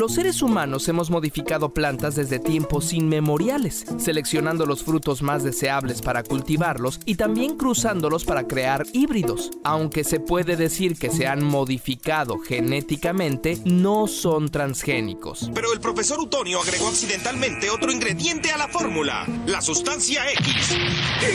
Los seres humanos hemos modificado plantas desde tiempos inmemoriales, seleccionando los frutos más deseables para cultivarlos y también cruzándolos para crear híbridos. Aunque se puede decir que se han modificado genéticamente, no son transgénicos. Pero el profesor Utonio agregó accidentalmente otro ingrediente a la fórmula, la sustancia X. ¡Sí!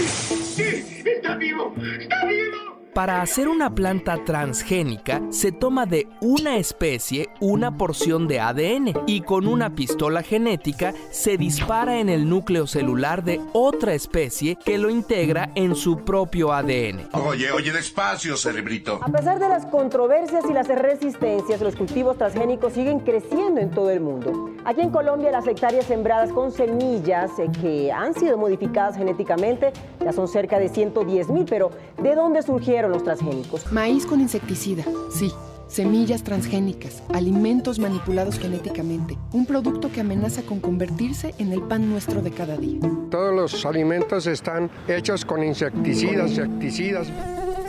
¡Sí! ¡Está vivo! ¡Está vivo! Para hacer una planta transgénica se toma de una especie una porción de ADN y con una pistola genética se dispara en el núcleo celular de otra especie que lo integra en su propio ADN. Oye, oye, despacio, cerebrito. A pesar de las controversias y las resistencias, los cultivos transgénicos siguen creciendo en todo el mundo. Aquí en Colombia las hectáreas sembradas con semillas eh, que han sido modificadas genéticamente ya son cerca de 110 mil, pero ¿de dónde surgieron? Los transgénicos. Maíz con insecticida, sí. Semillas transgénicas, alimentos manipulados genéticamente, un producto que amenaza con convertirse en el pan nuestro de cada día. Todos los alimentos están hechos con insecticidas, insecticidas,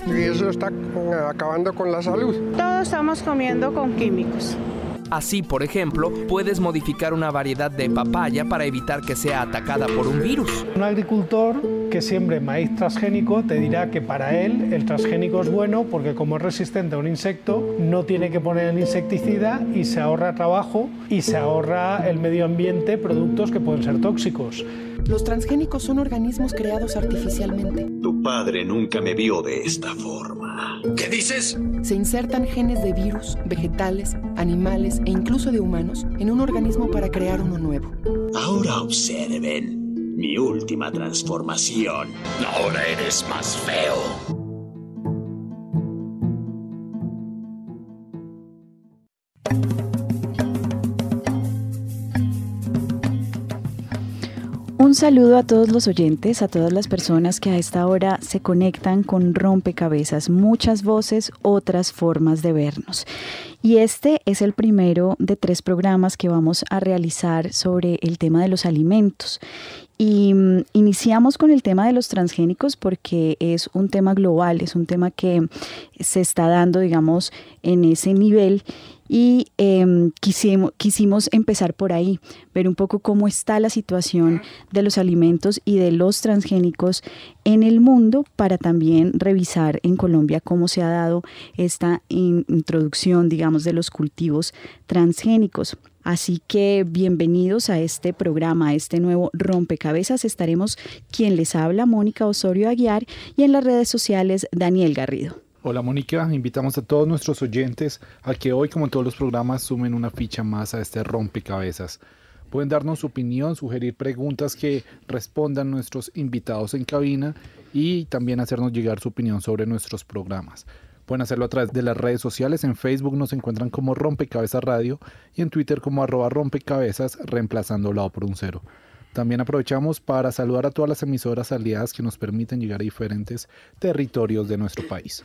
y eso está acabando con la salud. Todos estamos comiendo con químicos. Así, por ejemplo, puedes modificar una variedad de papaya para evitar que sea atacada por un virus. Un agricultor que siembre maíz transgénico te dirá que para él el transgénico es bueno porque como es resistente a un insecto, no tiene que poner el insecticida y se ahorra trabajo y se ahorra el medio ambiente productos que pueden ser tóxicos. Los transgénicos son organismos creados artificialmente. Tu padre nunca me vio de esta forma. ¿Qué dices? Se insertan genes de virus, vegetales, animales e incluso de humanos en un organismo para crear uno nuevo. Ahora observen mi última transformación. Ahora eres más feo. Un saludo a todos los oyentes, a todas las personas que a esta hora se conectan con Rompecabezas, muchas voces, otras formas de vernos. Y este es el primero de tres programas que vamos a realizar sobre el tema de los alimentos. Y mm, iniciamos con el tema de los transgénicos porque es un tema global, es un tema que se está dando, digamos, en ese nivel y em, quisimos, quisimos empezar por ahí, ver un poco cómo está la situación de los alimentos y de los transgénicos en el mundo para también revisar en Colombia cómo se ha dado esta introducción, digamos, de los cultivos transgénicos. Así que bienvenidos a este programa, a este nuevo rompecabezas. Estaremos quien les habla, Mónica Osorio Aguiar, y en las redes sociales, Daniel Garrido. Hola Mónica, invitamos a todos nuestros oyentes a que hoy, como en todos los programas, sumen una ficha más a este rompecabezas. Pueden darnos su opinión, sugerir preguntas que respondan nuestros invitados en cabina y también hacernos llegar su opinión sobre nuestros programas. Pueden hacerlo a través de las redes sociales. En Facebook nos encuentran como Rompecabezas Radio y en Twitter como arroba rompecabezas, reemplazando lado por un cero. También aprovechamos para saludar a todas las emisoras aliadas que nos permiten llegar a diferentes territorios de nuestro país.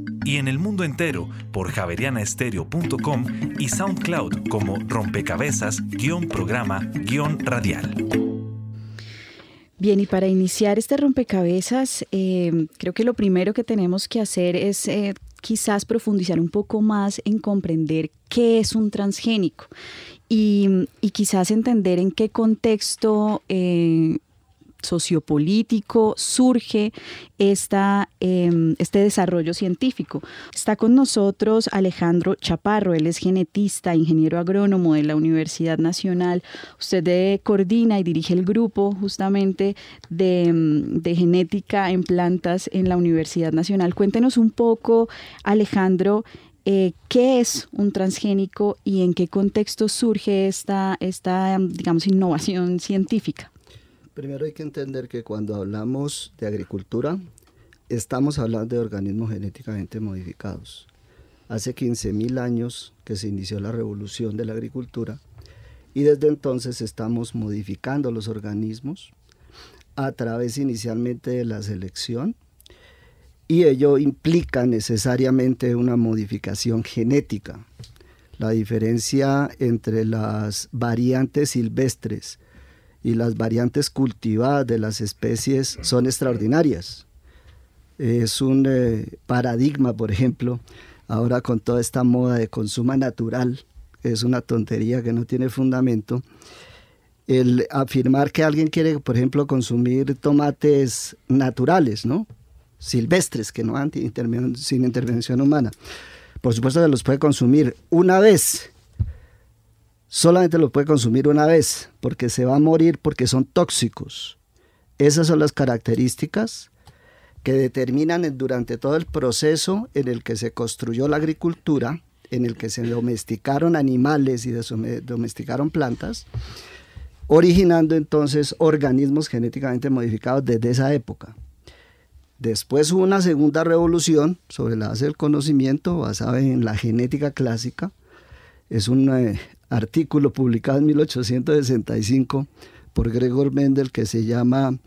y en el mundo entero por javerianaestereo.com y SoundCloud como rompecabezas-programa-radial. Bien, y para iniciar este rompecabezas, eh, creo que lo primero que tenemos que hacer es eh, quizás profundizar un poco más en comprender qué es un transgénico y, quizás entender en qué contexto eh, sociopolítico surge esta, em, este desarrollo científico. Está con nosotros Alejandro Chaparro, él es genetista, ingeniero agrónomo de la Universidad Nacional. Usted coordina y dirige el grupo justamente de, em, de genética en plantas en la Universidad Nacional. Cuéntenos un poco, Alejandro, eh, qué es un transgénico y en qué contexto surge esta, esta, digamos, innovación científica. Primero hay que entender que cuando hablamos de agricultura, estamos hablando de organismos genéticamente modificados. Hace 15.000 años que se inició la revolución de la agricultura y desde entonces estamos modificando los organismos a través inicialmente de la selección, y ello implica necesariamente una modificación genética. La diferencia entre las variantes silvestres y las variantes cultivadas de las especies son extraordinarias. Es un eh, paradigma, por ejemplo, ahora con toda esta moda de consumo natural, es una tontería que no tiene fundamento, el afirmar que alguien quiere, por ejemplo, consumir tomates naturales, ¿no? silvestres que no han sin intervención humana. Por supuesto que los puede consumir una vez. Solamente los puede consumir una vez porque se va a morir porque son tóxicos. Esas son las características que determinan durante todo el proceso en el que se construyó la agricultura, en el que se domesticaron animales y domesticaron plantas, originando entonces organismos genéticamente modificados desde esa época. Después hubo una segunda revolución sobre la base del conocimiento basada en la genética clásica. Es un eh, artículo publicado en 1865 por Gregor Mendel que se llama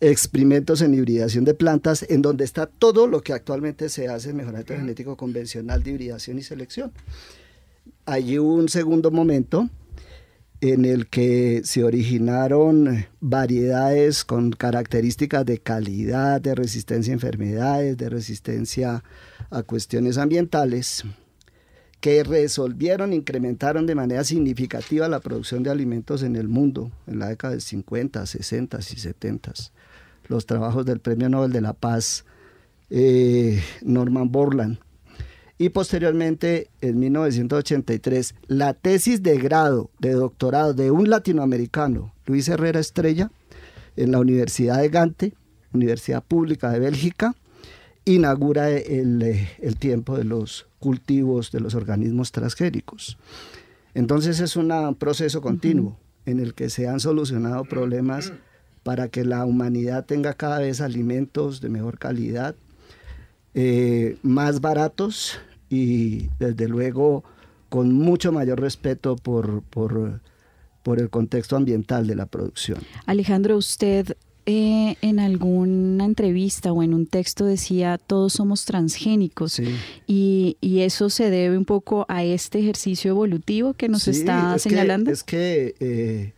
Experimentos en hibridación de plantas, en donde está todo lo que actualmente se hace en mejoramiento genético convencional de hibridación y selección. Allí hubo un segundo momento en el que se originaron variedades con características de calidad, de resistencia a enfermedades, de resistencia a cuestiones ambientales, que resolvieron, incrementaron de manera significativa la producción de alimentos en el mundo en la década de 50, 60 y 70. Los trabajos del Premio Nobel de la Paz, eh, Norman Borland, y posteriormente en 1983 la tesis de grado de doctorado de un latinoamericano, Luis Herrera Estrella, en la Universidad de Gante, Universidad Pública de Bélgica, inaugura el, el tiempo de los cultivos de los organismos transgénicos. Entonces es un proceso continuo en el que se han solucionado problemas para que la humanidad tenga cada vez alimentos de mejor calidad, eh, más baratos y desde luego con mucho mayor respeto por, por, por el contexto ambiental de la producción. Alejandro, usted eh, en alguna entrevista o en un texto decía todos somos transgénicos y, y, eso se debe un poco a este ejercicio evolutivo que nos está señalando. es que eh,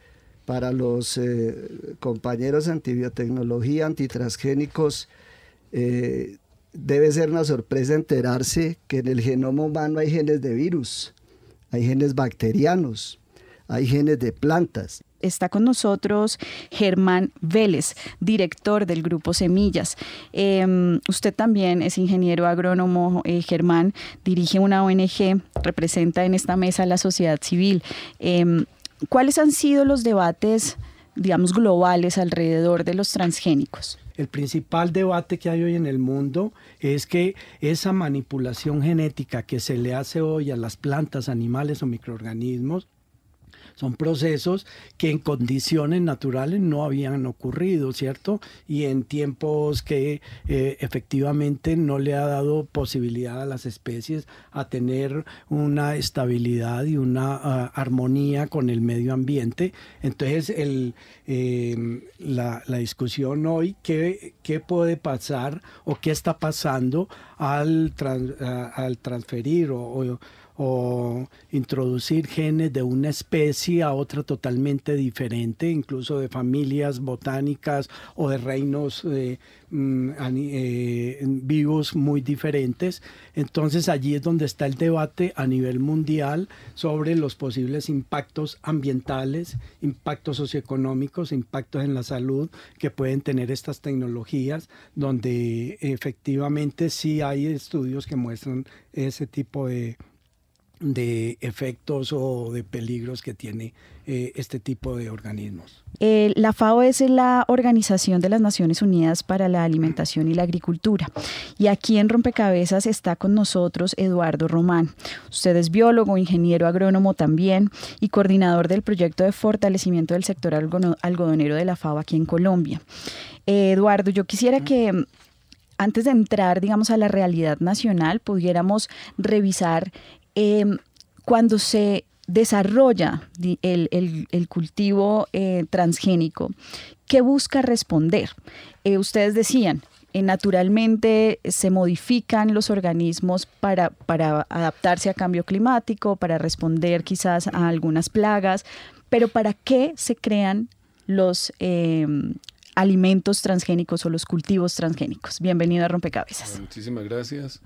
para los eh, compañeros de antibiotecnología, antitransgénicos, debe ser una sorpresa enterarse que en el genoma humano hay genes de virus, hay genes bacterianos, hay genes de plantas. Está con nosotros Germán Vélez, director del Grupo Semillas. Em, usted también es ingeniero agrónomo, eh, Germán, dirige una ONG, representa en esta mesa a la sociedad civil. Em, ¿Cuáles han sido los debates, digamos, globales alrededor de los transgénicos? el principal debate que hay hoy en el mundo es que esa manipulación genética que se le hace hoy a las plantas, animales o microorganismos son procesos que en condiciones naturales no habían ocurrido, ¿cierto? Y en tiempos que eh, efectivamente no le ha dado posibilidad a las especies a tener una estabilidad y una ah, armonía con el medio ambiente. Entonces, em, la, discusión hoy, ¿qué, ¿qué, puede pasar o qué está pasando al, al transferir o introducir genes de una especie a otra totalmente diferente, incluso de familias botánicas o de reinos eh, mm, eh, vivos muy diferentes. Entonces allí es donde está el debate a nivel mundial sobre los posibles impactos ambientales, impactos socioeconómicos, impactos en la salud que pueden tener estas tecnologías, donde efectivamente sí hay estudios que muestran ese tipo de de efectos o de peligros que tiene eh, este tipo de organismos. la FAO es la Organización de las Naciones Unidas para la Alimentación y la Agricultura. Y aquí en Rompecabezas está con nosotros Eduardo Román. Usted es biólogo, ingeniero agrónomo también y coordinador del proyecto de fortalecimiento del sector algodonero de la FAO aquí en Colombia. Eh, Eduardo, yo quisiera que antes de entrar, digamos, a la realidad nacional, pudiéramos revisar Em, cuando se desarrolla el, cultivo eh, transgénico, ¿qué busca responder? Eh, ustedes decían, eh, naturalmente se modifican los organismos para, adaptarse a cambio climático, para responder quizás a algunas plagas, pero ¿para qué se crean los em, alimentos transgénicos o los cultivos transgénicos? Bienvenido a Rompecabezas. Muchísimas gracias.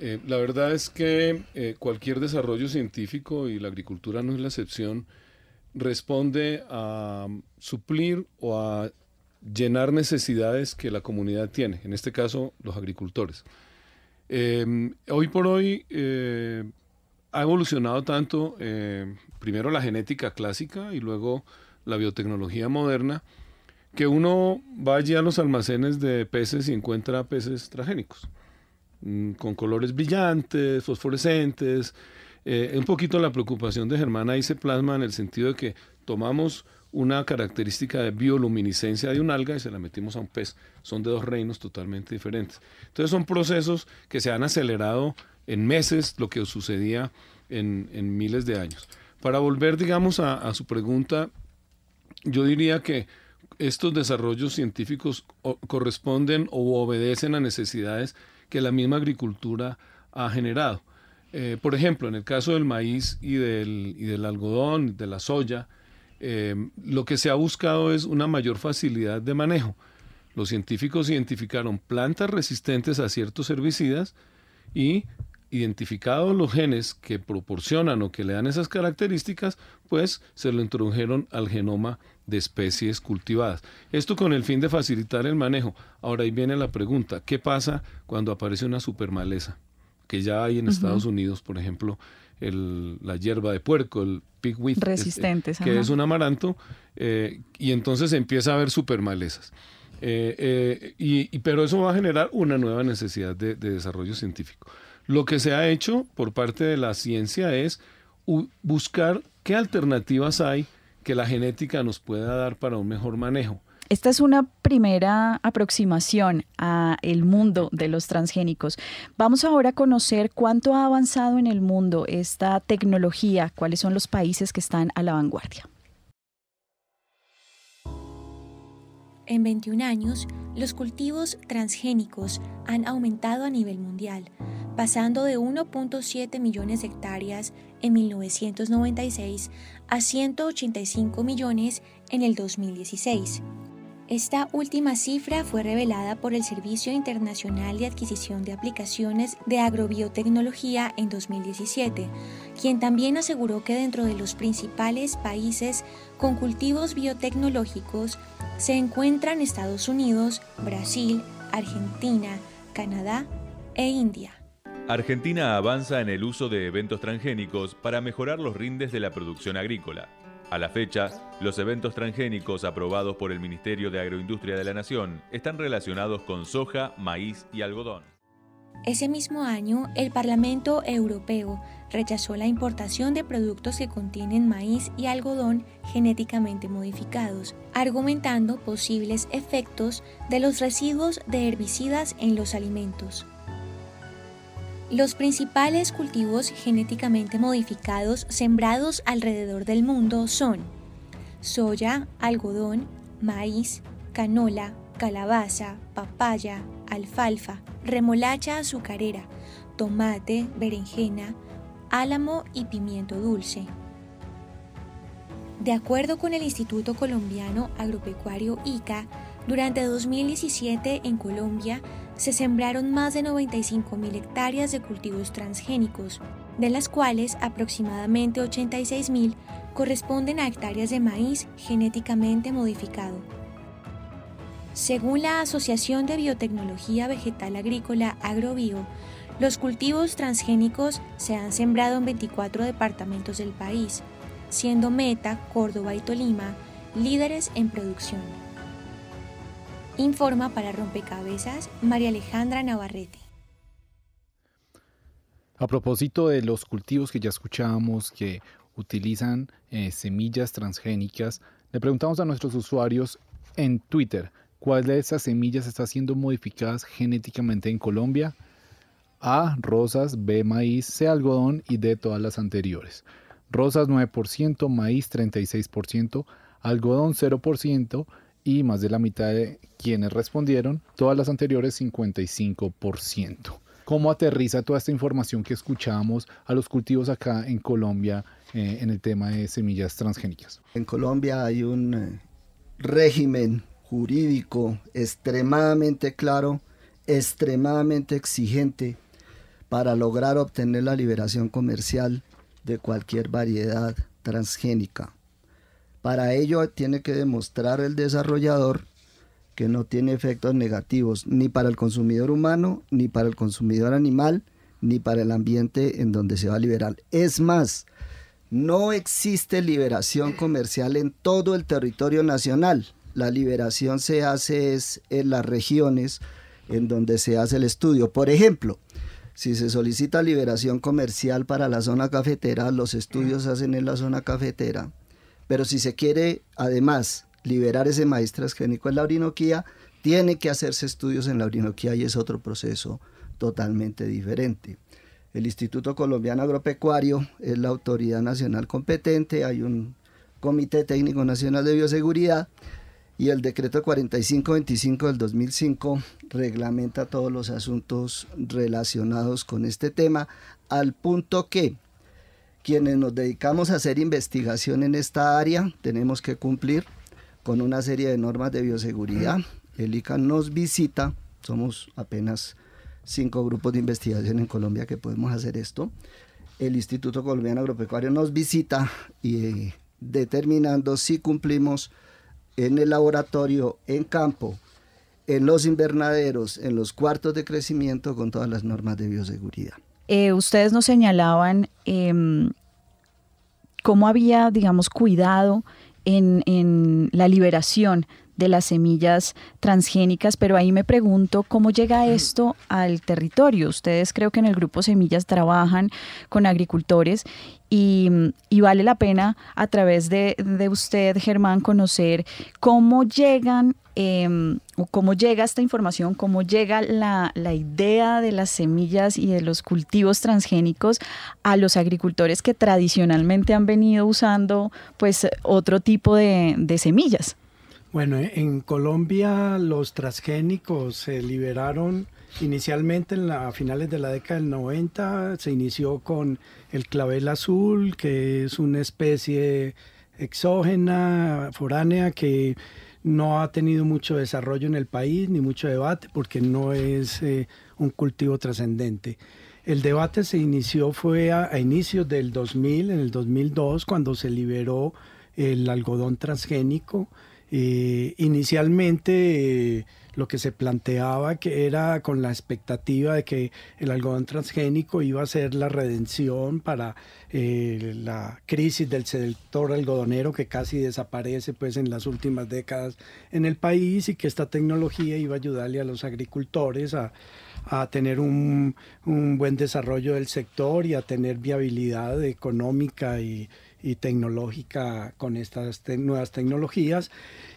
Eh, la verdad es que eh, cualquier desarrollo científico, y la agricultura no es la excepción, responde a suplir o a llenar necesidades que la comunidad tiene, en este caso los agricultores. Em, hoy por hoy eh, ha evolucionado tanto, primero la genética clásica y luego la biotecnología moderna, que uno va allí a los almacenes de peces y encuentra peces transgénicos. Mm, con colores brillantes, fosforescentes. Eh, un poquito la preocupación de Germán ahí se plasma en el sentido de que tomamos una característica de bioluminiscencia de un alga y se la metimos a un pez. Son de dos reinos totalmente diferentes. Entonces son procesos que se han acelerado en meses lo que sucedía en, miles de años. Para volver, digamos, a, su pregunta, yo diría que estos desarrollos científicos corresponden o obedecen a necesidades que la misma agricultura ha generado. Eh, por ejemplo, en el caso del maíz y del, y del algodón, de la soya, eh, lo que se ha buscado es una mayor facilidad de manejo. Los científicos identificaron plantas resistentes a ciertos herbicidas y identificados los genes que proporcionan o que le dan esas características, pues se lo introdujeron al genoma de especies cultivadas. Esto con el fin de facilitar el manejo. Ahora ahí viene la pregunta, ¿qué pasa cuando aparece una supermaleza? Que ya hay en Estados Unidos, por ejemplo, la hierba de puerco, el pigweed, este, que es un amaranto, eh, y entonces empieza a haber supermalezas. Eh, eh, y, pero eso va a generar una nueva necesidad de desarrollo científico. Lo que se ha hecho por parte de la ciencia es buscar qué alternativas hay que la genética nos pueda dar para un mejor manejo. Esta es una primera aproximación a el mundo de los transgénicos. Vamos ahora a conocer cuánto ha avanzado en el mundo esta tecnología, cuáles son los países que están a la vanguardia. En 21 años, los cultivos transgénicos han aumentado a nivel mundial, pasando de 1.7 millones de hectáreas en 1996 a 185 millones en el 2016. Esta última cifra fue revelada por el Servicio Internacional de Adquisición de Aplicaciones de Agrobiotecnología en 2017, quien también aseguró que dentro de los principales países con cultivos biotecnológicos se encuentran Estados Unidos, Brasil, Argentina, Canadá e India. Argentina avanza en el uso de eventos transgénicos para mejorar los rindes de la producción agrícola. A la fecha, los eventos transgénicos aprobados por el Ministerio de Agroindustria de la Nación están relacionados con soja, maíz y algodón. Ese mismo año, el Parlamento Europeo rechazó la importación de productos que contienen maíz y algodón genéticamente modificados, argumentando posibles efectos de los residuos de herbicidas en los alimentos. Los principales cultivos genéticamente modificados sembrados alrededor del mundo son soya, algodón, maíz, canola, calabaza, papaya, alfalfa, remolacha azucarera, tomate, berenjena, álamo y pimiento dulce. De acuerdo con el Instituto Colombiano Agropecuario ICA, durante 2017 en Colombia se sembraron más de 95.000 hectáreas de cultivos transgénicos, de las cuales aproximadamente 86.000 corresponden a hectáreas de maíz genéticamente modificado. Según la Asociación de Biotecnología Vegetal Agrícola Agrobio, los cultivos transgénicos se han sembrado en 24 departamentos del país, siendo Meta, Córdoba y Tolima líderes en producción. Informa para Rompecabezas María Alejandra Navarrete. A propósito de los cultivos que ya escuchábamos que utilizan eh, semillas transgénicas, le preguntamos a nuestros usuarios en Twitter cuál de esas semillas está siendo modificadas genéticamente en Colombia. A, rosas, B, maíz, C, algodón y D, todas las anteriores. Rosas 9%, maíz 36%, algodón 0% y más de la mitad de quienes respondieron, todas las anteriores 55%. ¿Cómo aterriza toda esta información que escuchábamos a los cultivos acá en Colombia eh, en el tema de semillas transgénicas? En Colombia hay un eh, régimen jurídico extremadamente claro, extremadamente exigente para lograr obtener la liberación comercial de cualquier variedad transgénica. Para ello tiene que demostrar el desarrollador que no tiene efectos negativos ni para el consumidor humano, ni para el consumidor animal, ni para el ambiente en donde se va a liberar. Es más, no existe liberación comercial en todo el territorio nacional. La liberación se hace en las regiones en donde se hace el estudio. Por ejemplo, si se solicita liberación comercial para la zona cafetera, los estudios se hacen en la zona cafetera. Pero si se quiere, además, liberar ese maíz transgénico en la Orinoquía, tiene que hacerse estudios en la Orinoquía y es otro proceso totalmente diferente. El Instituto Colombiano Agropecuario es la autoridad nacional competente, hay un Comité Técnico Nacional de Bioseguridad y el decreto 4525 del 2005 reglamenta todos los asuntos relacionados con este tema, al punto que quienes nos dedicamos a hacer investigación en esta área tenemos que cumplir con una serie de normas de bioseguridad. El ICA nos visita, somos apenas cinco grupos de investigación en Colombia que podemos hacer esto. El Instituto Colombiano Agropecuario nos visita y eh, determinando si cumplimos en el laboratorio, en campo, en los invernaderos, en los cuartos de crecimiento con todas las normas de bioseguridad. Eh, ustedes nos señalaban em, cómo había, digamos, cuidado en, en la liberación de las semillas transgénicas, pero ahí me pregunto cómo llega esto al territorio. Ustedes creo que en el grupo Semillas trabajan con agricultores y, vale la pena a través de, usted, Germán, conocer cómo llegan o cómo llega esta información, cómo llega la, idea de las semillas y de los cultivos transgénicos a los agricultores que tradicionalmente han venido usando pues otro tipo de, de semillas. Bueno, en Colombia los transgénicos se liberaron inicialmente en la, a finales de la década del 90. Se inició con el clavel azul, que es una especie exógena, foránea, que no ha tenido mucho desarrollo en el país ni mucho debate porque no es eh, un cultivo trascendente. El debate se inició fue a, a, inicios del 2000, en el 2002, cuando se liberó el algodón transgénico inicialmente eh, lo que se planteaba que era con la expectativa de que el algodón transgénico iba a ser la redención para eh, la crisis del sector algodonero que casi desaparece pues en las últimas décadas en el país y que esta tecnología iba a ayudarle a los agricultores a, tener un, un, buen desarrollo del sector y a tener viabilidad económica y, y tecnológica con estas nuevas tecnologías.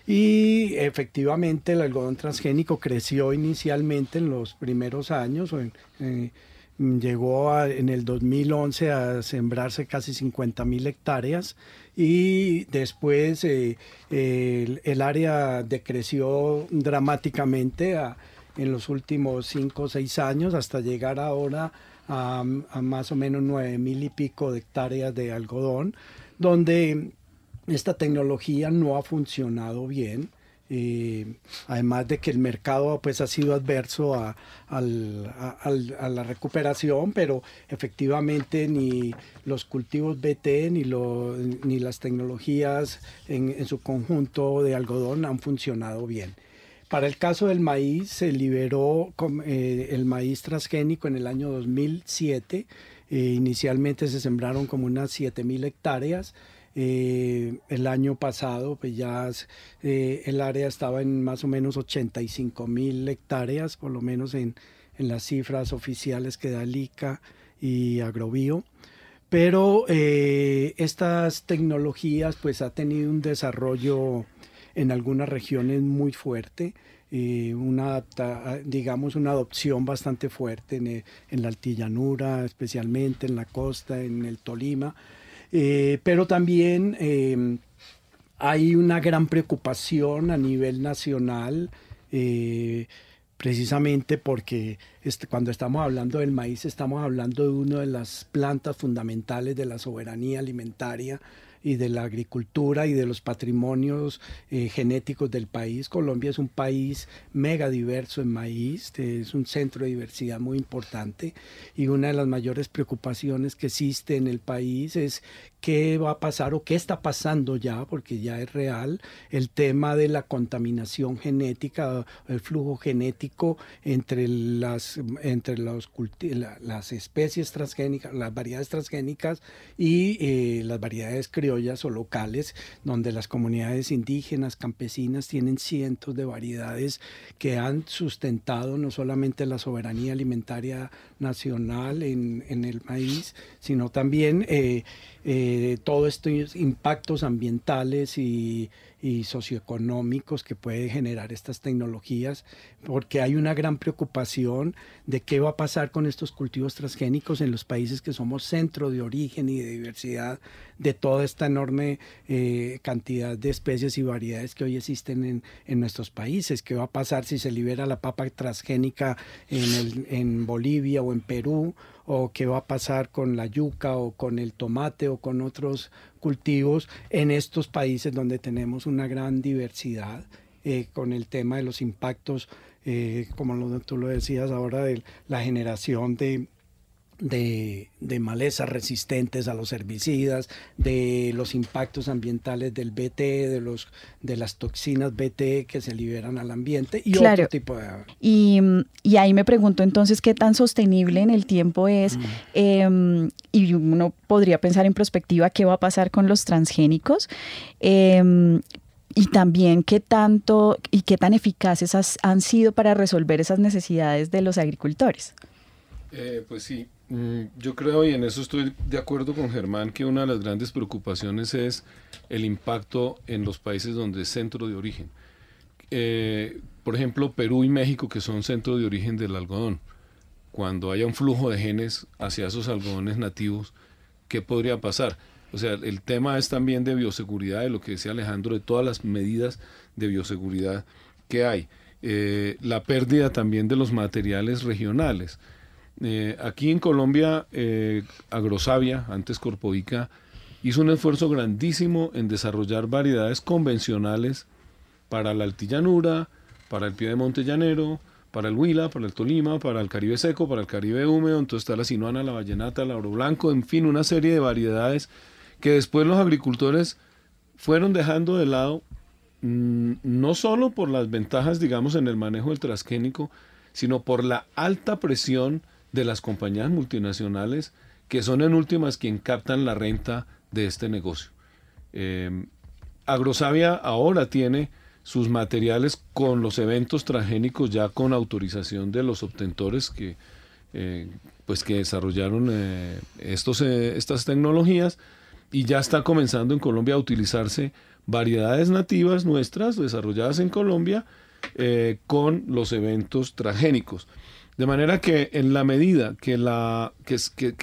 Y efectivamente el algodón transgénico creció inicialmente en los primeros años, eh, llegó en el 2011 a sembrarse casi 50 mil hectáreas y después eh, el, área decreció dramáticamente en los últimos cinco o seis años hasta llegar ahora a, más o menos nueve mil y pico de hectáreas de algodón, donde esta tecnología no ha funcionado bien. Eh, además de que el mercado pues ha sido adverso a, la recuperación, pero efectivamente ni los cultivos BT ni las tecnologías en, su conjunto de algodón han funcionado bien. Para el caso del maíz, se liberó eh, el maíz transgénico en el año 2007. Eh, inicialmente se sembraron como unas 7.000 hectáreas. Eh, el año pasado, pues ya el área estaba en más o menos 85 mil hectáreas, por lo menos en, las cifras oficiales que da el ICA y Agrobio. Pero estas tecnologías pues ha tenido un desarrollo en algunas regiones muy fuerte, eh, una, digamos, una adopción bastante fuerte en, en, la altillanura, especialmente en la costa, en el Tolima, eh, pero también em, hay una gran preocupación a nivel nacional eh, precisamente porque este, cuando estamos hablando del maíz estamos hablando de una de las plantas fundamentales de la soberanía alimentaria y de la agricultura y de los patrimonios eh, genéticos del país. Colombia es un país mega diverso en maíz, es un centro de diversidad muy importante y una de las mayores preocupaciones que existe en el país es qué va a pasar o qué está pasando ya, porque ya es real, el tema de la contaminación genética, el flujo genético entre las, entre los las especies transgénicas, las variedades transgénicas y eh, las variedades criollas o locales, donde las comunidades indígenas, campesinas tienen cientos de variedades que han sustentado no solamente la soberanía alimentaria nacional en, en el maíz, sino también eh, eh, todos estos impactos ambientales y, socioeconómicos que puede generar estas tecnologías, porque hay una gran preocupación de qué va a pasar con estos cultivos transgénicos en los países que somos centro de origen y de diversidad de toda esta enorme eh, cantidad de especies y variedades que hoy existen en, en, nuestros países. ¿Qué va a pasar si se libera la papa transgénica en, en Bolivia o en Perú? O qué va a pasar con la yuca o con el tomate o con otros cultivos en estos países donde tenemos una gran diversidad eh, con el tema de los impactos, eh, como tú lo decías ahora, de la generación de de, de, malezas resistentes a los herbicidas, de los impactos ambientales del BT, de, los, de las toxinas BT que se liberan al ambiente y otro tipo de... Y, y, ahí me pregunto entonces qué tan sostenible en el tiempo es, mm. em, y uno podría pensar en perspectiva qué va a pasar con los transgénicos. Em, y también qué tanto y qué tan eficaces han sido para resolver esas necesidades de los agricultores. Eh, pues sí, yo creo, y en eso estoy de acuerdo con Germán, que una de las grandes preocupaciones es el impacto en los países donde es centro de origen. Eh, por ejemplo, Perú y México, que son centro de origen del algodón. Cuando haya un flujo de genes hacia esos algodones nativos, ¿qué podría pasar? O sea, el tema es también de bioseguridad, de lo que decía Alejandro, de todas las medidas de bioseguridad que hay. Eh, la pérdida también de los materiales regionales. Eh, aquí en Colombia, eh, Agrosavia, antes Corpoica, hizo un esfuerzo grandísimo en desarrollar variedades convencionales para la altillanura, para el pie de monte llanero, para el Huila, para el Tolima, para el Caribe seco, para el Caribe húmedo, entonces está la sinuana, la vallenata, el oro blanco, en fin, una serie de variedades que después los agricultores fueron dejando de lado, mm, no solo por las ventajas, digamos, en el manejo del transgénico, sino por la alta presión de las compañías multinacionales que son en últimas quien captan la renta de este negocio. Eh, Agrosavia ahora tiene sus materiales con los eventos transgénicos ya con autorización de los obtentores que, eh, pues que desarrollaron eh, estos, estas tecnologías y ya está comenzando en Colombia a utilizarse variedades nativas nuestras desarrolladas en Colombia con los eventos transgénicos. De manera que en la medida que, la, que,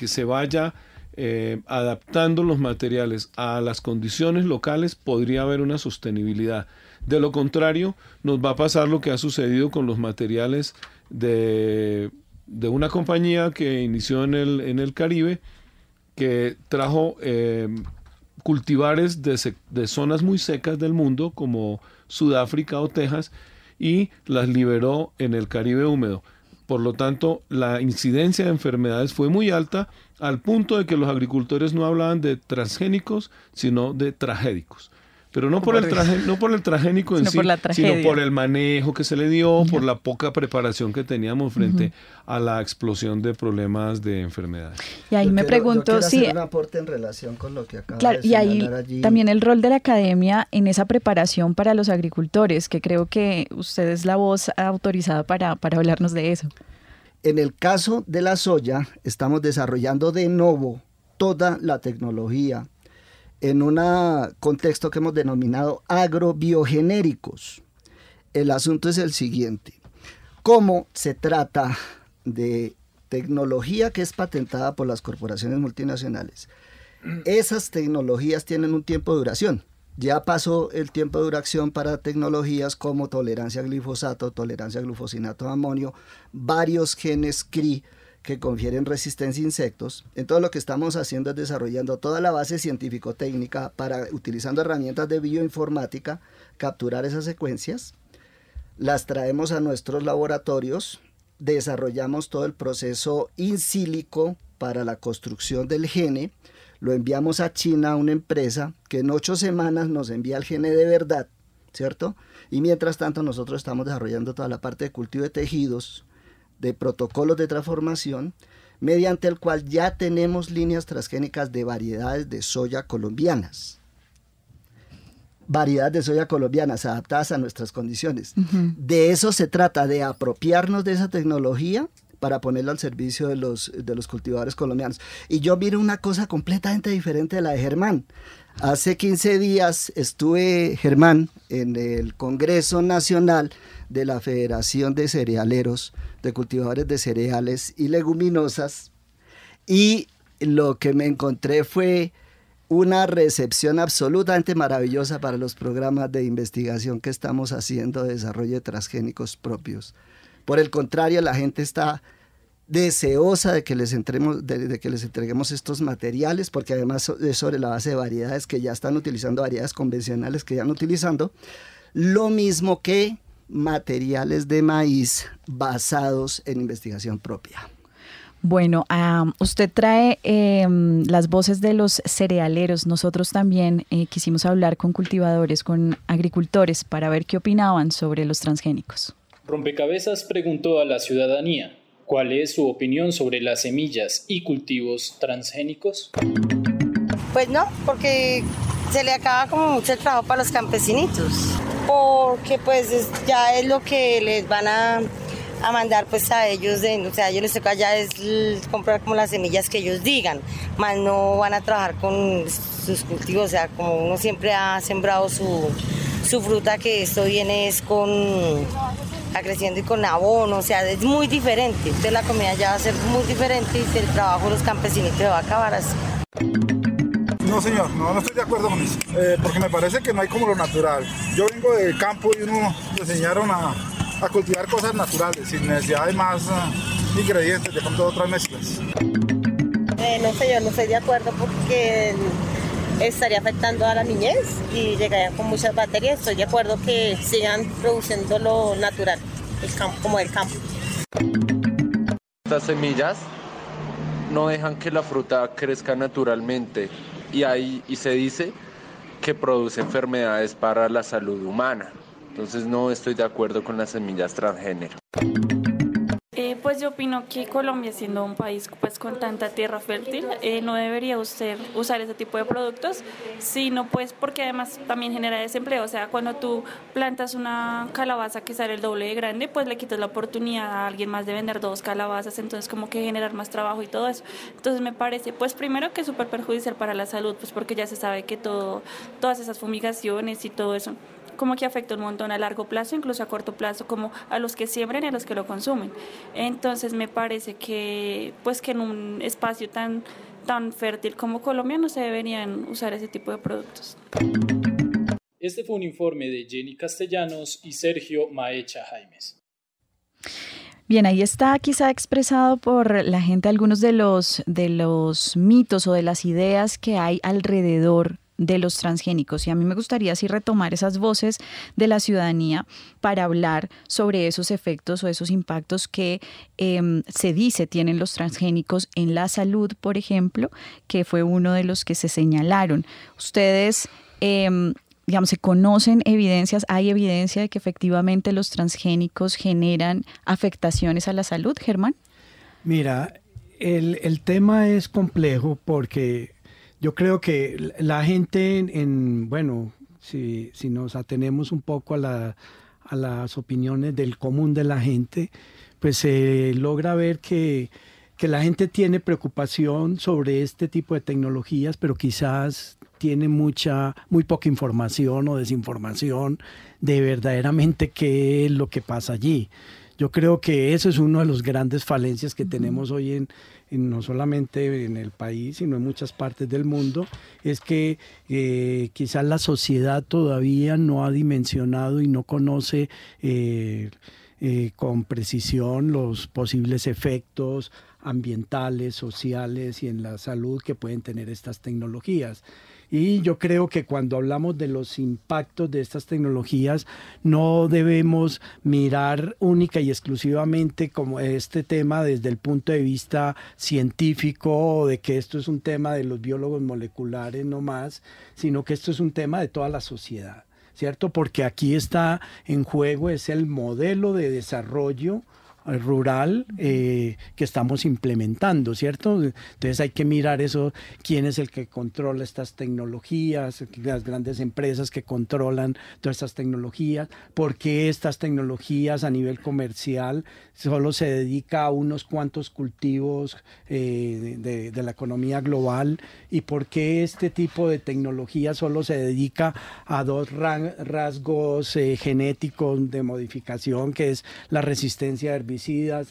se vaya eh, adaptando los materiales a las condiciones locales, podría haber una sostenibilidad De lo contrario, nos va a pasar lo que ha sucedido con los materiales de, de una compañía que inició en el, en el Caribe, que trajo eh, cultivares de, de, zonas muy secas del mundo, como Sudáfrica o Texas, y las liberó en el Caribe húmedo. Por lo tanto, la incidencia de enfermedades fue muy alta al punto de que los agricultores no hablaban de transgénicos, sino de tragédicos. Pero no por, el traje, no por el transgénico en sí, sino por el manejo que se le dio, por la poca preparación que teníamos frente a la explosión de problemas de enfermedades. Y ahí me pregunto si... un aporte en relación con lo que acaba claro, y ahí también el rol de la academia en esa preparación para los agricultores, que creo que usted es la voz autorizada para, para hablarnos de eso. En el caso de la soya, estamos desarrollando de nuevo toda la tecnología en un contexto que hemos denominado agrobiogenéricos. El asunto es el siguiente. ¿Cómo se trata de tecnología que es patentada por las corporaciones multinacionales? Esas tecnologías tienen un tiempo de duración. Ya pasó el tiempo de duración para tecnologías como tolerancia a glifosato, tolerancia a glufosinato de amonio, varios genes CRI que confieren resistencia a insectos. Entonces lo que estamos haciendo es desarrollando toda la base científico-técnica para, utilizando herramientas de bioinformática, capturar esas secuencias, las traemos a nuestros laboratorios, desarrollamos todo el proceso in silico para la construcción del gene, lo enviamos a China a una empresa que en ocho semanas nos envía el gene de verdad, ¿cierto? Y mientras tanto nosotros estamos desarrollando toda la parte de cultivo de tejidos, de protocolos de transformación, mediante el cual ya tenemos líneas transgénicas de variedades de soya colombianas. Variedades de soya colombianas adaptadas a nuestras condiciones. De eso se trata, de apropiarnos de esa tecnología para ponerla al servicio de los, de los cultivadores colombianos. Y yo miro una cosa completamente diferente de la de Germán. Hace 15 días estuve, Germán, en el Congreso Nacional de la Federación de Cerealeros, de Cultivadores de Cereales y Leguminosas, y lo que me encontré fue una recepción absolutamente maravillosa para los programas de investigación que estamos haciendo de desarrollo de transgénicos propios. Por el contrario, la gente está deseosa de que les, entreguemos estos materiales, porque además es sobre la base de variedades que ya están utilizando, variedades convencionales que ya están utilizando, lo mismo que materiales de maíz basados en investigación propia. Bueno, usted trae em, las voces de los cerealeros. Nosotros también eh, quisimos hablar con cultivadores, con agricultores, para ver qué opinaban sobre los transgénicos. Rompecabezas preguntó a la ciudadanía cuál es su opinión sobre las semillas y cultivos transgénicos. Pues no, porque se le acaba como mucho el trabajo para los campesinitos, porque pues ya es lo que les van a, mandar pues a ellos, de, o sea, a ellos les toca ya es comprar como las semillas que ellos digan, más no van a trabajar con sus cultivos, o sea, como uno siempre ha sembrado su, su fruta, que esto viene es con creciendo y con abono, o sea, es muy diferente. Entonces la comida ya va a ser muy diferente y el trabajo de los campesinos va a acabar así. No, señor, no, no estoy de acuerdo con eso, eh, porque me parece que no hay como lo natural. Yo vengo del campo y uno me enseñaron a, a cultivar cosas naturales, sin necesidad de más uh, ingredientes, de pronto otras mezclas. Eh, no, señor, no estoy de acuerdo porque estaría afectando a la niñez y llegaría con muchas bacterias. Estoy de acuerdo que sigan produciendo lo natural, el campo, como el campo. Estas semillas no dejan que la fruta crezca naturalmente y, ahí, y se dice que produce enfermedades para la salud humana. Entonces no estoy de acuerdo con las semillas transgénero. Pues yo opino que Colombia, siendo un país pues con tanta tierra fértil, eh, no debería usted usar ese tipo de productos, sino pues porque además también genera desempleo. O sea, cuando tú plantas una calabaza que sale el doble de grande, pues le quitas la oportunidad a alguien más de vender dos calabazas, entonces como que generar más trabajo y todo eso. Entonces me parece, pues primero que es súper perjudicial para la salud, pues porque ya se sabe que todo, todas esas fumigaciones y todo eso como que afecta un montón a largo plazo, incluso a corto plazo, como a los que siembran y a los que lo consumen. Entonces me parece que pues que en un espacio tan tan fértil como Colombia no se deberían usar ese tipo de productos. Este fue un informe de Jenny Castellanos y Sergio Maecha Jaimes. Bien, ahí está quizá expresado por la gente algunos de los, de los mitos o de las ideas que hay alrededor de los transgénicos. Y a mí me gustaría así retomar esas voces de la ciudadanía para hablar sobre esos efectos o esos impactos que em, se dice tienen los transgénicos en la salud, por ejemplo, que fue uno de los que se señalaron. Ustedes em, digamos, se conocen evidencias, hay evidencia de que efectivamente los transgénicos generan afectaciones a la salud, Germán? Mira, el, tema es complejo porque yo creo que la gente en, bueno, si, si, nos atenemos un poco a, a las opiniones del común de la gente, pues se logra ver que que la gente tiene preocupación sobre este tipo de tecnologías, pero quizás tiene mucha, muy poca información o desinformación de verdaderamente qué es lo que pasa allí. Yo creo que eso es una de las grandes falencias que tenemos hoy en, no solamente en el país, sino en muchas partes del mundo, es que eh, quizás la sociedad todavía no ha dimensionado y no conoce eh, eh, con precisión los posibles efectos ambientales, sociales y en la salud que pueden tener estas tecnologías. Y yo creo que cuando hablamos de los impactos de estas tecnologías, no debemos mirar única y exclusivamente como este tema desde el punto de vista científico, de que esto es un tema de los biólogos moleculares no más, sino que esto es un tema de toda la sociedad. ¿Cierto? Porque aquí está en juego, es el modelo de desarrollo rural eh, que estamos implementando, ¿cierto? Entonces hay que mirar eso, quién es el que controla estas tecnologías, las grandes empresas que controlan todas estas tecnologías, por qué estas tecnologías a nivel comercial solo se dedica a unos cuantos cultivos eh, de, la economía global y por qué este tipo de tecnología solo se dedica a dos rasgos eh, genéticos de modificación, que es la resistencia a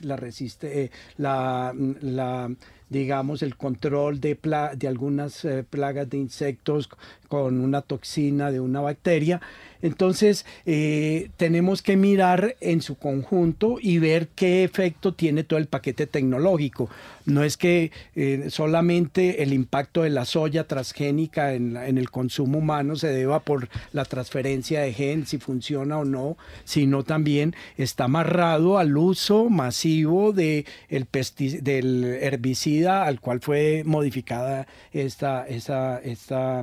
la, resiste, eh, la, la digamos, el control de, de algunas plagas de insectos con una toxina de una bacteria. Entonces, eh, tenemos que mirar en su conjunto y ver qué efecto tiene todo el paquete tecnológico. No es que eh, solamente el impacto de la soya transgénica en, el consumo humano se deba por la transferencia de gen, si funciona o no, sino también está amarrado al uso masivo de el del herbicida al cual fue modificada esta, esta, esta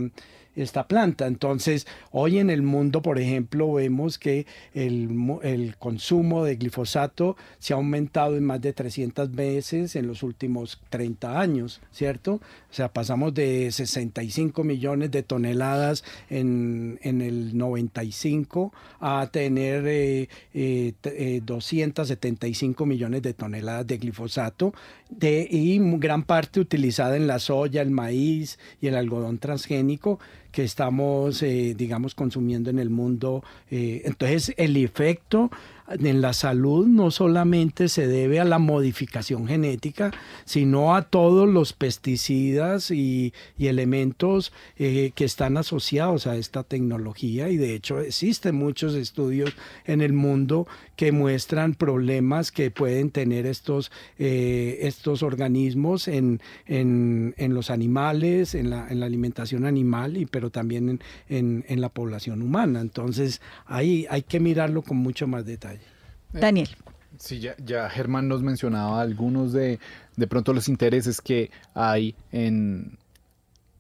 esta planta. Entonces, hoy en el mundo, por ejemplo, vemos que el, consumo de glifosato se ha aumentado en más de 300 veces en los últimos 30 años, ¿cierto? O sea, pasamos de 65 millones de toneladas en, el 95 a tener 275 eh, eh, millones de toneladas de glifosato y gran parte utilizada en la soya, el maíz y el algodón transgénico que estamos, eh, digamos, consumiendo en el mundo. Eh, entonces, el efecto en la salud no solamente se debe a la modificación genética, sino a todos los pesticidas y, elementos eh, que están asociados a esta tecnología y de hecho existen muchos estudios en el mundo que muestran problemas que pueden tener estos, eh, estos organismos en, en, en, los animales, en la, en la alimentación animal, y, pero también en, en la población humana. Entonces ahí hay que mirarlo con mucho más detalle. Eh, Daniel. Sí, ya, ya Germán nos mencionaba algunos de, de pronto los intereses que hay en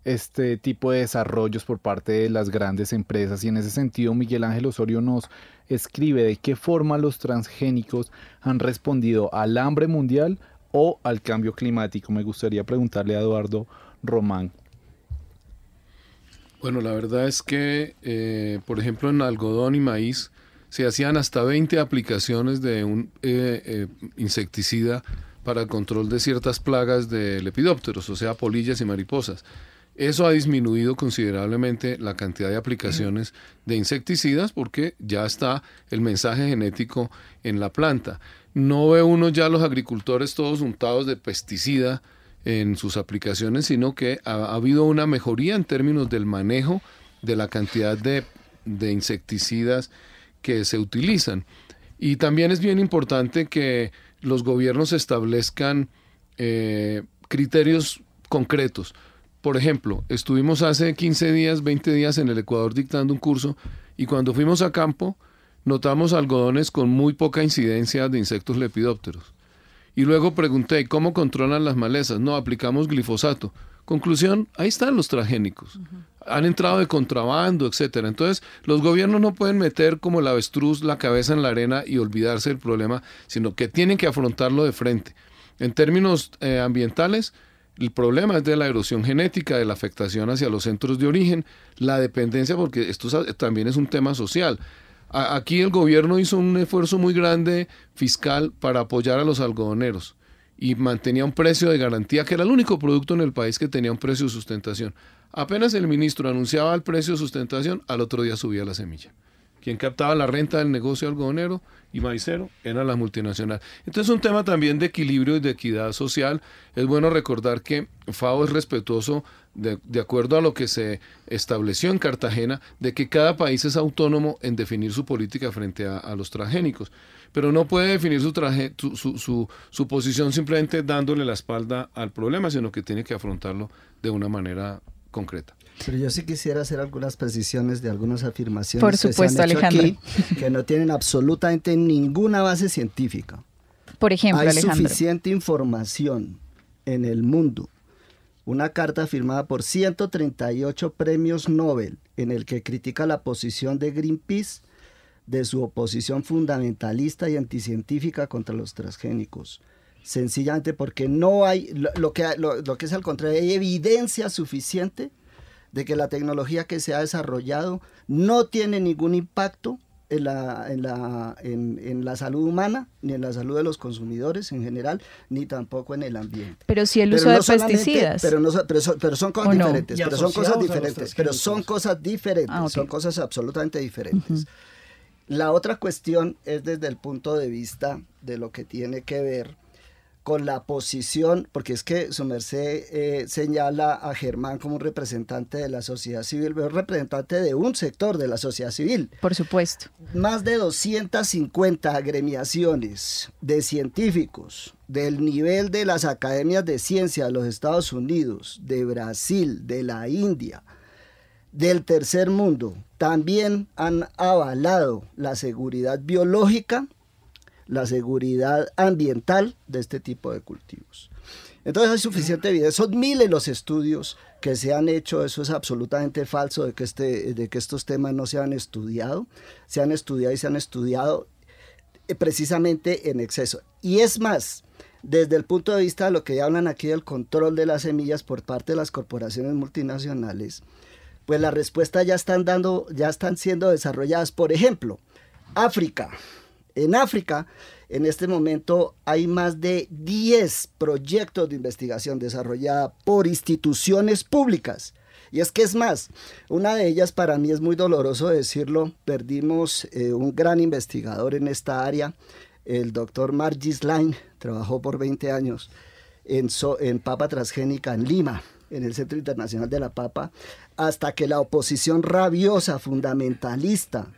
este tipo de desarrollos por parte de las grandes empresas y en ese sentido Miguel Ángel Osorio nos escribe de qué forma los transgénicos han respondido al hambre mundial o al cambio climático. Me gustaría preguntarle a Eduardo Román. Bueno, la verdad es que, eh, por ejemplo, en algodón y maíz, se hacían hasta 20 aplicaciones de un eh, eh, insecticida para el control de ciertas plagas de lepidópteros, o sea, polillas y mariposas. Eso ha disminuido considerablemente la cantidad de aplicaciones de insecticidas porque ya está el mensaje genético en la planta. No ve uno ya los agricultores todos untados de pesticida en sus aplicaciones, sino que ha habido una mejoría en términos del manejo de la cantidad de de insecticidas que se utilizan. Y también es bien importante que los gobiernos establezcan eh, criterios concretos. Por ejemplo, estuvimos hace 15 días, 20 días en el Ecuador dictando un curso y cuando fuimos a campo notamos algodones con muy poca incidencia de insectos lepidópteros. Y luego pregunté, ¿cómo controlan las malezas? No, aplicamos glifosato. Conclusión, ahí están los transgénicos. Han entrado de contrabando, etcétera. Entonces, los gobiernos no pueden meter como el avestruz la cabeza en la arena y olvidarse del problema, sino que tienen que afrontarlo de frente. En términos eh, ambientales, el problema es de la erosión genética, de la afectación hacia los centros de origen, la dependencia, porque esto también es un tema social. Aquí el gobierno hizo un esfuerzo muy grande fiscal para apoyar a los algodoneros y mantenía un precio de garantía, que era el único producto en el país que tenía un precio de sustentación. Apenas el ministro anunciaba el precio de sustentación, al otro día subía la semilla. Quien captaba la renta del negocio algodonero y maicero era la multinacional. Entonces es un tema también de equilibrio y de equidad social. Es bueno recordar que FAO es respetuoso de, acuerdo a lo que se estableció en Cartagena, de que cada país es autónomo en definir su política frente a, los transgénicos pero no puede definir su, su, su, su, posición simplemente dándole la espalda al problema, sino que tiene que afrontarlo de una manera concreta. Pero yo sí quisiera hacer algunas precisiones de algunas afirmaciones Por supuesto, que se han aquí que no tienen absolutamente ninguna base científica. Por ejemplo, Hay suficiente información en el mundo. Una carta firmada por 138 premios Nobel en el que critica la posición de Greenpeace de su oposición fundamentalista y anticientífica contra los transgénicos. Sencillamente porque no hay, lo, que, lo que es al contrario, hay evidencia suficiente de que la tecnología que se ha desarrollado no tiene ningún impacto en la, en, la, en, la salud humana, ni en la salud de los consumidores en general, ni tampoco en el ambiente. Pero si el uso de pesticidas. Pero, no, pero, son, pero son cosas diferentes, pero son cosas diferentes, pero son cosas diferentes, ah, son cosas absolutamente diferentes. La otra cuestión es desde el punto de vista de lo que tiene que ver con la posición, porque es que su merced eh, señala a Germán como un representante de la sociedad civil, pero representante de un sector de la sociedad civil. Por supuesto. Más de 250 agremiaciones de científicos del nivel de las academias de ciencia de los Estados Unidos, de Brasil, de la India, del tercer mundo, también han avalado la seguridad biológica la seguridad ambiental de este tipo de cultivos. Entonces hay suficiente evidencia, son miles los estudios que se han hecho, eso es absolutamente falso de que, este, de que estos temas no se han estudiado, se han estudiado y se han estudiado eh, precisamente en exceso. Y es más, desde el punto de vista de lo que hablan aquí del control de las semillas por parte de las corporaciones multinacionales, pues la respuesta ya están dando, ya están siendo desarrolladas. Por ejemplo, África. En África, en este momento hay más de 10 proyectos de investigación desarrollada por instituciones públicas. Y es que es más, una de ellas para mí es muy doloroso decirlo, perdimos eh, un gran investigador en esta área, el doctor Margis Line, trabajó por 20 años en, en papa transgénica en Lima, en el Centro Internacional de la Papa, hasta que la oposición rabiosa, fundamentalista,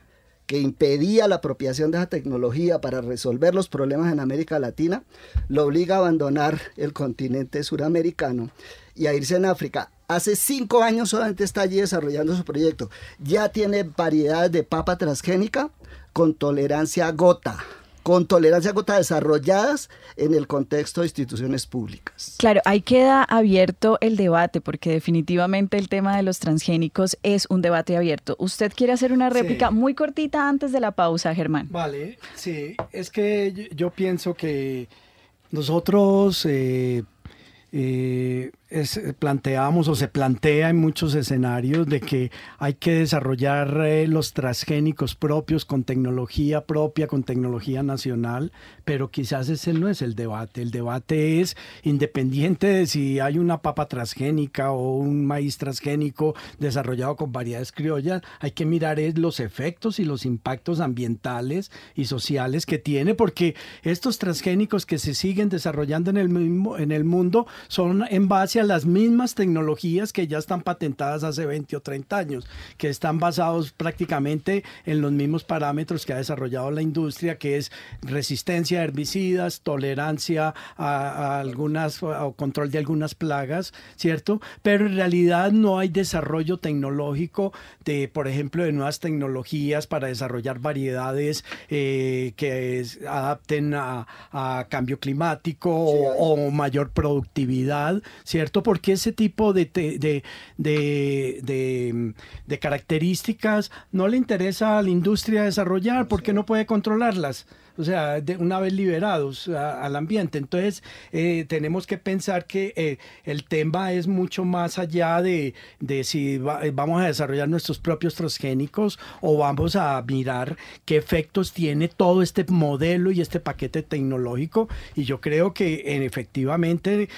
que impedía la apropiación de esa tecnología para resolver los problemas en América Latina, lo obliga a abandonar el continente suramericano y a irse en África. Hace cinco años solamente está allí desarrollando su proyecto. Ya tiene variedades de papa transgénica con tolerancia gota con tolerancia a gota desarrolladas en el contexto de instituciones públicas. Claro, ahí queda abierto el debate, porque definitivamente el tema de los transgénicos es un debate abierto. ¿Usted quiere hacer una réplica muy cortita antes de la pausa, Germán? Vale, sí, es que yo, pienso que nosotros... Eh, eh, es, planteamos o se plantea en muchos escenarios de que hay que desarrollar eh, los transgénicos propios con tecnología propia, con tecnología nacional, pero quizás ese no es el debate. El debate es independiente de si hay una papa transgénica o un maíz transgénico desarrollado con variedades criollas, hay que mirar los efectos y los impactos ambientales y sociales que tiene, porque estos transgénicos que se siguen desarrollando en el, mismo, en el mundo son en base base a las mismas tecnologías que ya están patentadas hace 20 o 30 años, que están basados prácticamente en los mismos parámetros que ha desarrollado la industria, que es resistencia a herbicidas, tolerancia a, algunas o control de algunas plagas, ¿cierto? Pero en realidad no hay desarrollo tecnológico de, por ejemplo, de nuevas tecnologías para desarrollar variedades eh, que adapten a, cambio climático o, mayor productividad, ¿cierto? Porque ese tipo de, de, de, de características no le interesa a la industria desarrollar porque no puede controlarlas o sea, de una vez liberados al ambiente. Entonces, eh, tenemos que pensar que eh, el tema es mucho más allá de, de si eh, vamos a desarrollar nuestros propios transgénicos o vamos a mirar qué efectos tiene todo este modelo y este paquete tecnológico. Y yo creo que efectivamente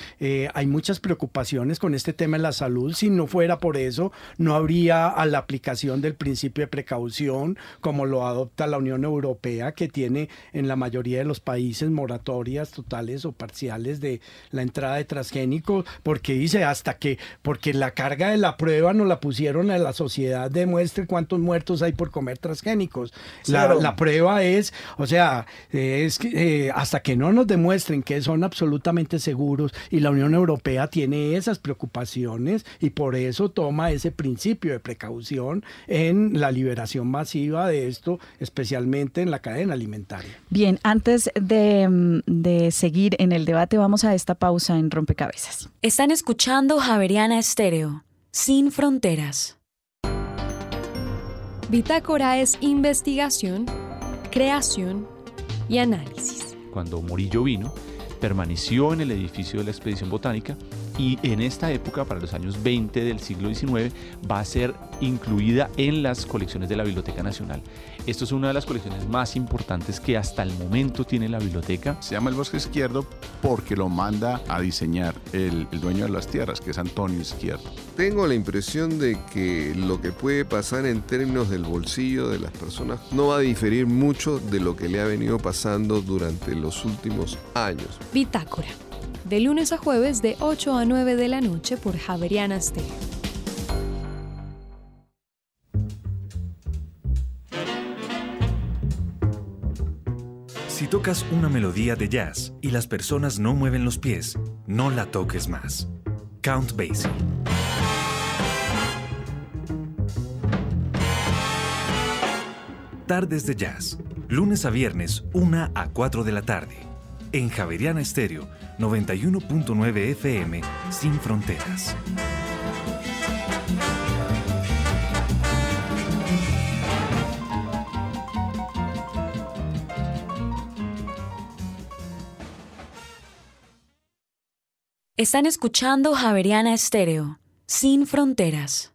hay muchas preocupaciones con este tema de la salud. Si no fuera por eso, no habría a la aplicación del principio de precaución como lo adopta la Unión Europea, que tiene en la mayoría de los países moratorias totales o parciales de la entrada de transgénicos, porque dice hasta que, porque la carga de la prueba no la pusieron a la sociedad, demuestre cuántos muertos hay por comer transgénicos. La, prueba es, o sea, es eh, hasta que no nos demuestren que son absolutamente seguros y la Unión Europea tiene esas preocupaciones y por eso toma ese principio de precaución en la liberación masiva de esto, especialmente en la cadena alimentaria. Bien, antes de, de, seguir en el debate, vamos a esta pausa en Rompecabezas. Están escuchando Javeriana Estéreo, sin fronteras. Bitácora es investigación, creación y análisis. Cuando Murillo vino, permaneció en el edificio de la expedición botánica y en esta época, para los años 20 del siglo XIX, va a ser incluida en las colecciones de la Biblioteca Nacional. Esto es una de las colecciones más importantes que hasta el momento tiene la biblioteca. Se llama el Bosque Izquierdo porque lo manda a diseñar el, el dueño de las tierras, que es Antonio Izquierdo. Tengo la impresión de que lo que puede pasar en términos del bolsillo de las personas no va a diferir mucho de lo que le ha venido pasando durante los últimos años. Bitácora de lunes a jueves de 8 a 9 de la noche por Javeriana Stereo. Si tocas una melodía de jazz y las personas no mueven los pies, no la toques más. Count Basie. Tardes de Jazz, lunes a viernes, 1 a 4 de la tarde. En Javeriana Estéreo 91.9 FM sin fronteras. Están escuchando Javeriana Estéreo, sin fronteras.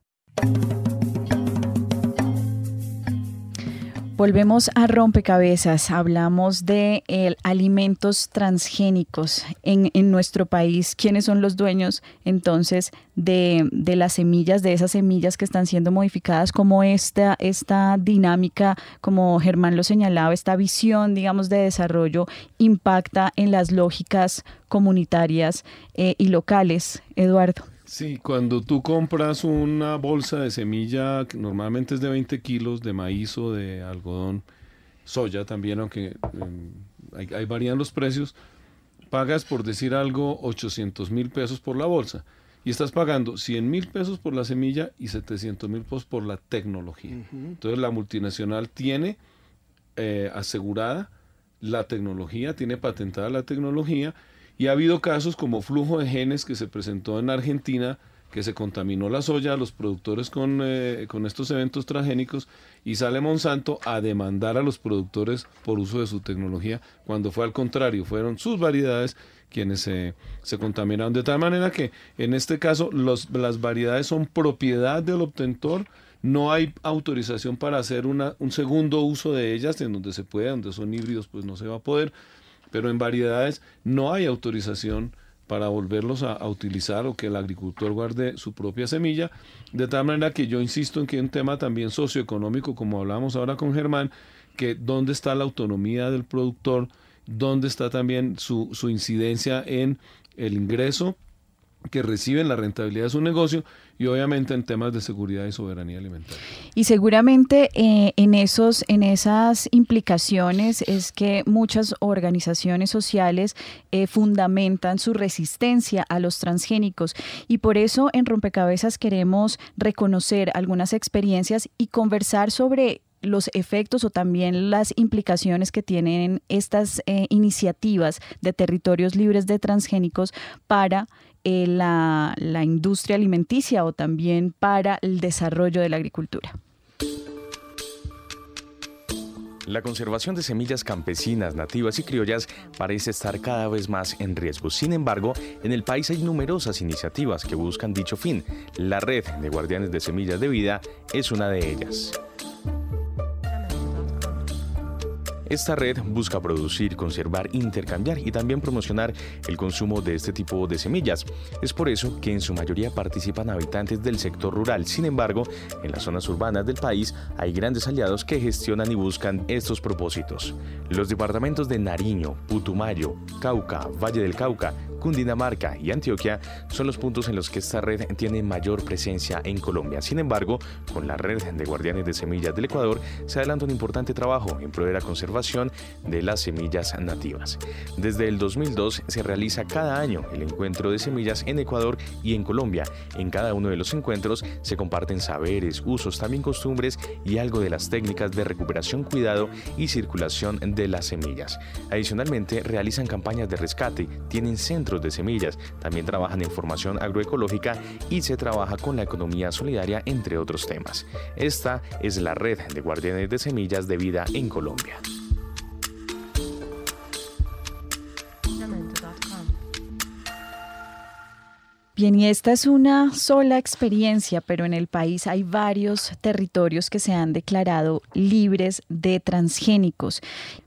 Volvemos a rompecabezas. Hablamos de alimentos transgénicos en, nuestro país. ¿Quiénes son los dueños entonces de, las semillas, de esas semillas que están siendo modificadas? ¿Cómo esta, esta dinámica, como Germán lo señalaba, esta visión, digamos, de desarrollo impacta en las lógicas comunitarias eh, y locales, Eduardo? Sí, cuando tú compras una bolsa de semilla, que normalmente es de 20 kilos de maíz o de algodón, soya también, aunque em, hay, varían los precios, pagas por decir algo 800 mil pesos por la bolsa y estás pagando 100 mil pesos por la semilla y 700 mil pesos por la tecnología. Entonces la multinacional tiene eh, asegurada la tecnología, tiene patentada la tecnología y ha habido casos como flujo de genes que se presentó en Argentina, que se contaminó la soya a los productores con, eh, con estos eventos transgénicos y sale Monsanto a demandar a los productores por uso de su tecnología, cuando fue al contrario, fueron sus variedades quienes se, se contaminaron. De tal manera que en este caso las variedades son propiedad del obtentor, no hay autorización para hacer una, un segundo uso de ellas, en donde se puede, donde son híbridos, pues no se va a poder pero en variedades no hay autorización para volverlos a, utilizar o que el agricultor guarde su propia semilla, de tal manera que yo insisto en que un tema también socioeconómico, como hablamos ahora con Germán, que dónde está la autonomía del productor, dónde está también su, su incidencia en el ingreso que reciben la rentabilidad de su negocio y obviamente en temas de seguridad y soberanía alimentaria. Y seguramente eh, en, esos, en esas implicaciones es que muchas organizaciones sociales eh, fundamentan su resistencia a los transgénicos y por eso en Rompecabezas queremos reconocer algunas experiencias y conversar sobre los efectos o también las implicaciones que tienen estas eh, iniciativas de territorios libres de transgénicos para eh, la, la industria alimenticia o también para el desarrollo de la agricultura. La conservación de semillas campesinas, nativas y criollas parece estar cada vez más en riesgo. Sin embargo, en el país hay numerosas iniciativas que buscan dicho fin. La red de guardianes de semillas de vida es una de ellas. Esta red busca producir, conservar, intercambiar y también promocionar el consumo de este tipo de semillas. Es por eso que en su mayoría participan habitantes del sector rural. Sin embargo, en las zonas urbanas del país hay grandes aliados que gestionan y buscan estos propósitos. Los departamentos de Nariño, Putumayo, Cauca, Valle del Cauca, Cundinamarca y Antioquia son los puntos en los que esta red tiene mayor presencia en Colombia. Sin embargo, con la red de guardianes de semillas del Ecuador se adelanta un importante trabajo en pro de la conservación de las semillas nativas. Desde el 2002 se realiza cada año el encuentro de semillas en Ecuador y en Colombia. En cada uno de los encuentros se comparten saberes, usos, también costumbres y algo de las técnicas de recuperación, cuidado y circulación de las semillas. Adicionalmente, realizan campañas de rescate, tienen centros de semillas. También trabajan en formación agroecológica y se trabaja con la economía solidaria, entre otros temas. Esta es la red de guardianes de semillas de vida en Colombia. Bien, y esta es una sola experiencia, pero en el país hay varios territorios que se han declarado libres de transgénicos.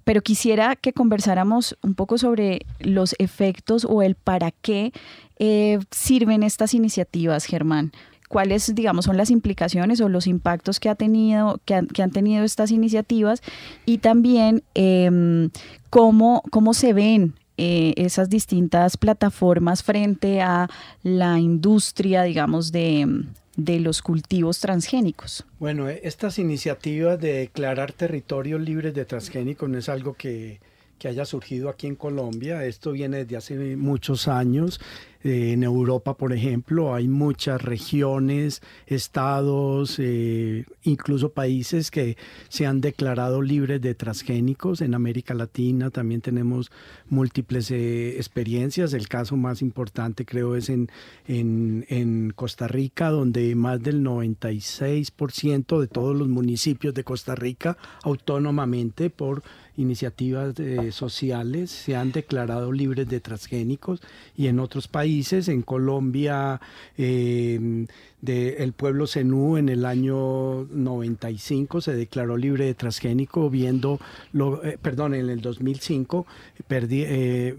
Pero quisiera que conversáramos un poco sobre los efectos o el para qué eh, sirven estas iniciativas, Germán cuáles, digamos, son las implicaciones o los impactos que, ha tenido, que, han, tenido estas iniciativas y también em, cómo, cómo se ven eh, esas distintas plataformas frente a la industria, digamos, de, de los cultivos transgénicos. Bueno, estas iniciativas de declarar territorios libres de transgénicos no es algo que, que haya surgido aquí en Colombia. Esto viene desde hace muchos años. Eh, en Europa, por ejemplo, hay muchas regiones, estados, eh, incluso países que se han declarado libres de transgénicos. En América Latina también tenemos múltiples eh, experiencias. El caso más importante creo es en, en, en Costa Rica, donde más del 96% de todos los municipios de Costa Rica autónomamente por iniciativas sociales se han declarado libres de transgénicos y en otros países en Colombia, eh, del pueblo Zenú en el año 95 se declaró libre de transgénico, viendo, lo, eh, perdón, en el 2005, eh,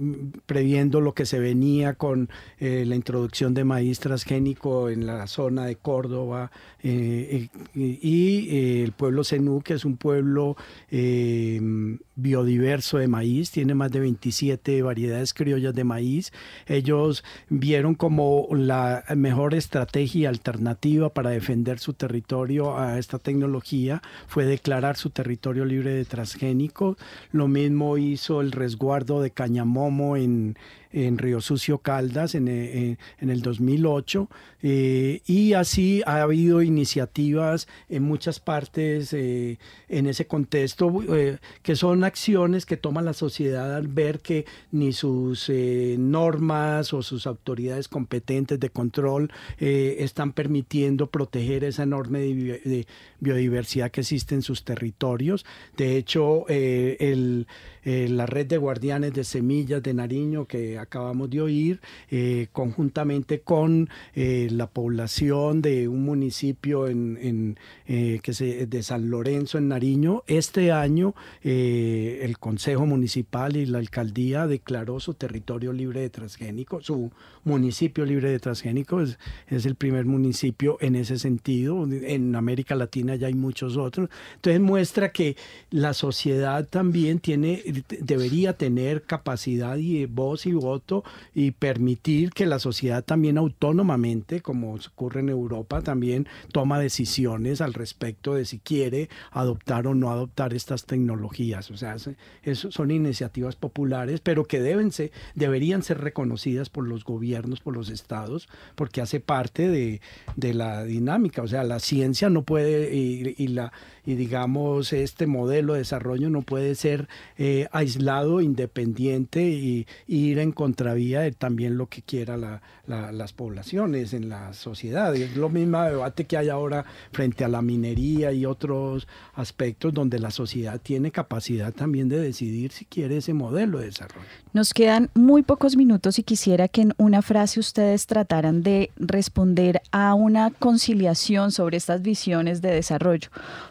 previendo lo que se venía con la introducción de maíz transgénico en la zona de Córdoba y el pueblo Zenú, que es un pueblo biodiverso de maíz, tiene más de 27 variedades criollas de maíz. Ellos vieron como la mejor estrategia alternativa para defender su territorio a esta tecnología fue declarar su territorio libre de transgénicos. Lo mismo hizo el resguardo de Cañamomo en, en Río Sucio Caldas en, eh, el 2008 eh, y así ha habido iniciativas en muchas partes eh, en ese contexto que son acciones que toma la sociedad al ver que ni sus normas o sus autoridades competentes de control están permitiendo proteger esa enorme biodiversidad que existe en sus territorios. De hecho, el eh, la red de guardianes de semillas de Nariño que acabamos de oír, eh, conjuntamente con eh, la población de un municipio en, que se, de San Lorenzo en Nariño. Este año el Consejo Municipal y la Alcaldía declaró su territorio libre de transgénicos, su municipio libre de transgénicos, es, el primer municipio en ese sentido. En América Latina ya hay muchos otros. Entonces muestra que la sociedad también tiene debería tener capacidad y voz y voto y permitir que la sociedad también autónomamente, como ocurre en Europa, también toma decisiones al respecto de si quiere adoptar o no adoptar estas tecnologías. O sea, eso son iniciativas populares, pero que deben ser, deberían ser reconocidas por los gobiernos, por los estados, porque hace parte de, de la dinámica. O sea, la ciencia no puede y, la y digamos este modelo de desarrollo no puede ser eh, aislado, independiente y, ir en contravía de también lo que quiera las poblaciones en la sociedad. Es lo mismo debate que hay ahora frente a la minería y otros aspectos donde la sociedad tiene capacidad también de decidir si quiere ese modelo de desarrollo. Nos quedan muy pocos minutos y quisiera que en una frase ustedes trataran de responder a una conciliación sobre estas visiones de desarrollo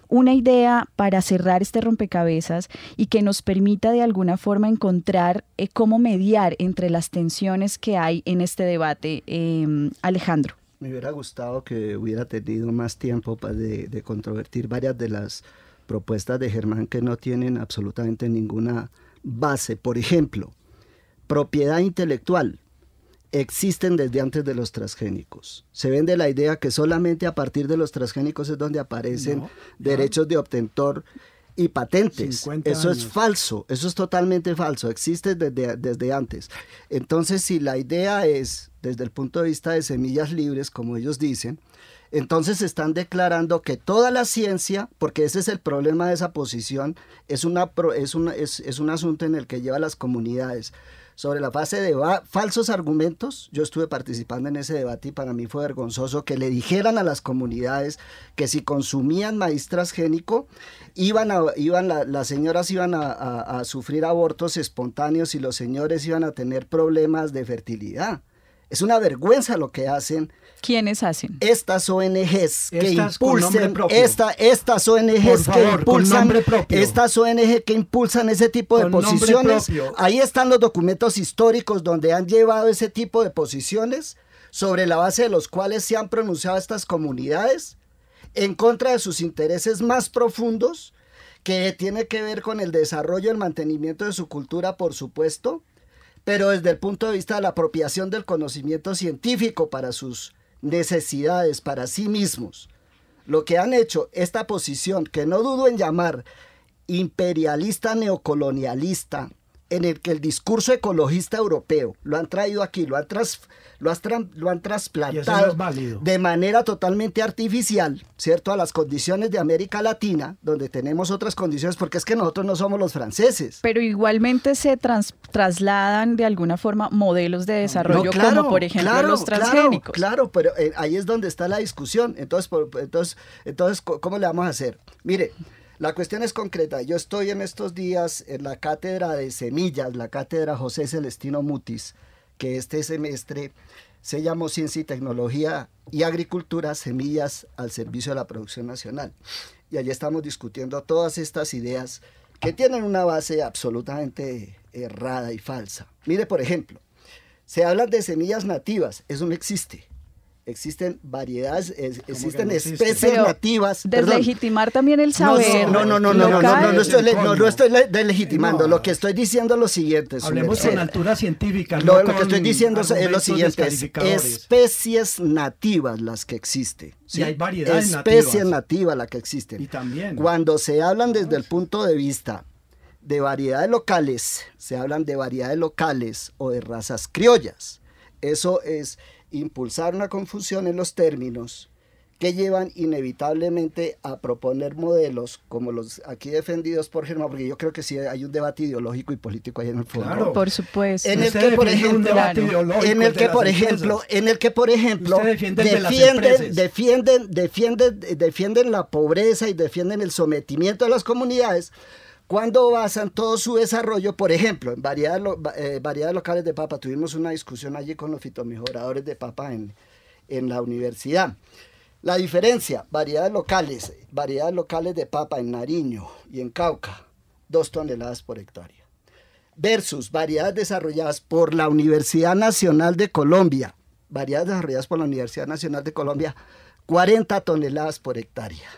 una idea para cerrar este rompecabezas y que nos permita de alguna forma encontrar eh, cómo mediar entre las tensiones que hay en este debate. Em, Alejandro. Me hubiera gustado que hubiera tenido más tiempo para de, controvertir varias de las propuestas de Germán que no tienen absolutamente ninguna base. Por ejemplo, propiedad intelectual existen desde antes de los transgénicos. Se vende la idea que solamente a partir de los transgénicos es donde aparecen derechos de obtentor y patentes. Eso es falso, eso es totalmente falso, existe desde, desde antes. Entonces, si la idea es, desde el punto de vista de semillas libres, como ellos dicen, entonces están declarando que toda la ciencia, porque ese es el problema de esa posición, es, una, es, una, es, es un asunto en el que lleva las comunidades sobre la base de falsos argumentos. Yo estuve participando en ese debate y para mí fue vergonzoso que le dijeran a las comunidades que si consumían maíz transgénico, iban a, iban las señoras iban a sufrir abortos espontáneos y los señores iban a tener problemas de fertilidad. Es una vergüenza lo que hacen ¿Quiénes hacen? Estas ONGs que impulsan esta, estas ONGs que impulsan estas ONG que impulsan ese tipo de posiciones. Ahí están los documentos históricos donde han llevado ese tipo de posiciones sobre la base de los cuales se han pronunciado estas comunidades en contra de sus intereses más profundos que tiene que ver con el desarrollo y el mantenimiento de su cultura, por supuesto, pero desde el punto de vista de la apropiación del conocimiento científico para sus necesidades para sí mismos, lo que han hecho esta posición, que no dudo en llamar imperialista neocolonialista, en el que el discurso ecologista europeo lo han traído aquí, lo han, tras, lo, lo han trasplantado de manera totalmente artificial, ¿cierto? A las condiciones de América Latina, donde tenemos otras condiciones, porque es que nosotros no somos los franceses. Pero igualmente se trasladan de alguna forma modelos de desarrollo, como por ejemplo los transgénicos. Claro, pero eh, ahí es donde está la discusión. Entonces, entonces, entonces, ¿cómo le vamos a hacer? Mire, la cuestión es concreta. Yo estoy en estos días en la cátedra de semillas, la cátedra José Celestino Mutis, que este semestre se llamó Ciencia y Tecnología y Agricultura, Semillas al Servicio de la Producción Nacional. Y allí estamos discutiendo todas estas ideas que tienen una base absolutamente errada y falsa. Mire, por ejemplo, se habla de semillas nativas, eso no existe existen variedades, existen especies nativas. Deslegitimar también el saber. No, no, no, no, no, no, no, estoy, no, no estoy deslegitimando. Lo que estoy diciendo es lo siguiente. Hablemos con altura científica. Lo, lo que estoy diciendo es lo siguiente. especies nativas las que existen. ¿sí? Y hay variedades especies nativas las que existen. Y también. Cuando se hablan desde el punto de vista de variedades locales, se hablan de variedades locales o de razas criollas. Eso es impulsar una confusión en los términos que llevan inevitablemente a proponer modelos como los aquí defendidos por Germán, porque yo creo que sí hay un debate ideológico y político ahí en el fondo. Claro, por supuesto. En el que, por ejemplo, en el que, por ejemplo, en el que, por ejemplo, defienden, defienden, defienden, defienden la pobreza y defienden el sometimiento de las comunidades cuando basan todo su desarrollo, por ejemplo, en variedades, eh, locales de papa, tuvimos una discusión allí con los fitomejoradores de papa en, en la universidad. La diferencia, variedades locales, variedades locales de papa en Nariño y en Cauca, dos toneladas por hectárea, versus variedades desarrolladas por la Universidad Nacional de Colombia, variedades desarrolladas por la Universidad Nacional de Colombia, 40 toneladas por hectárea.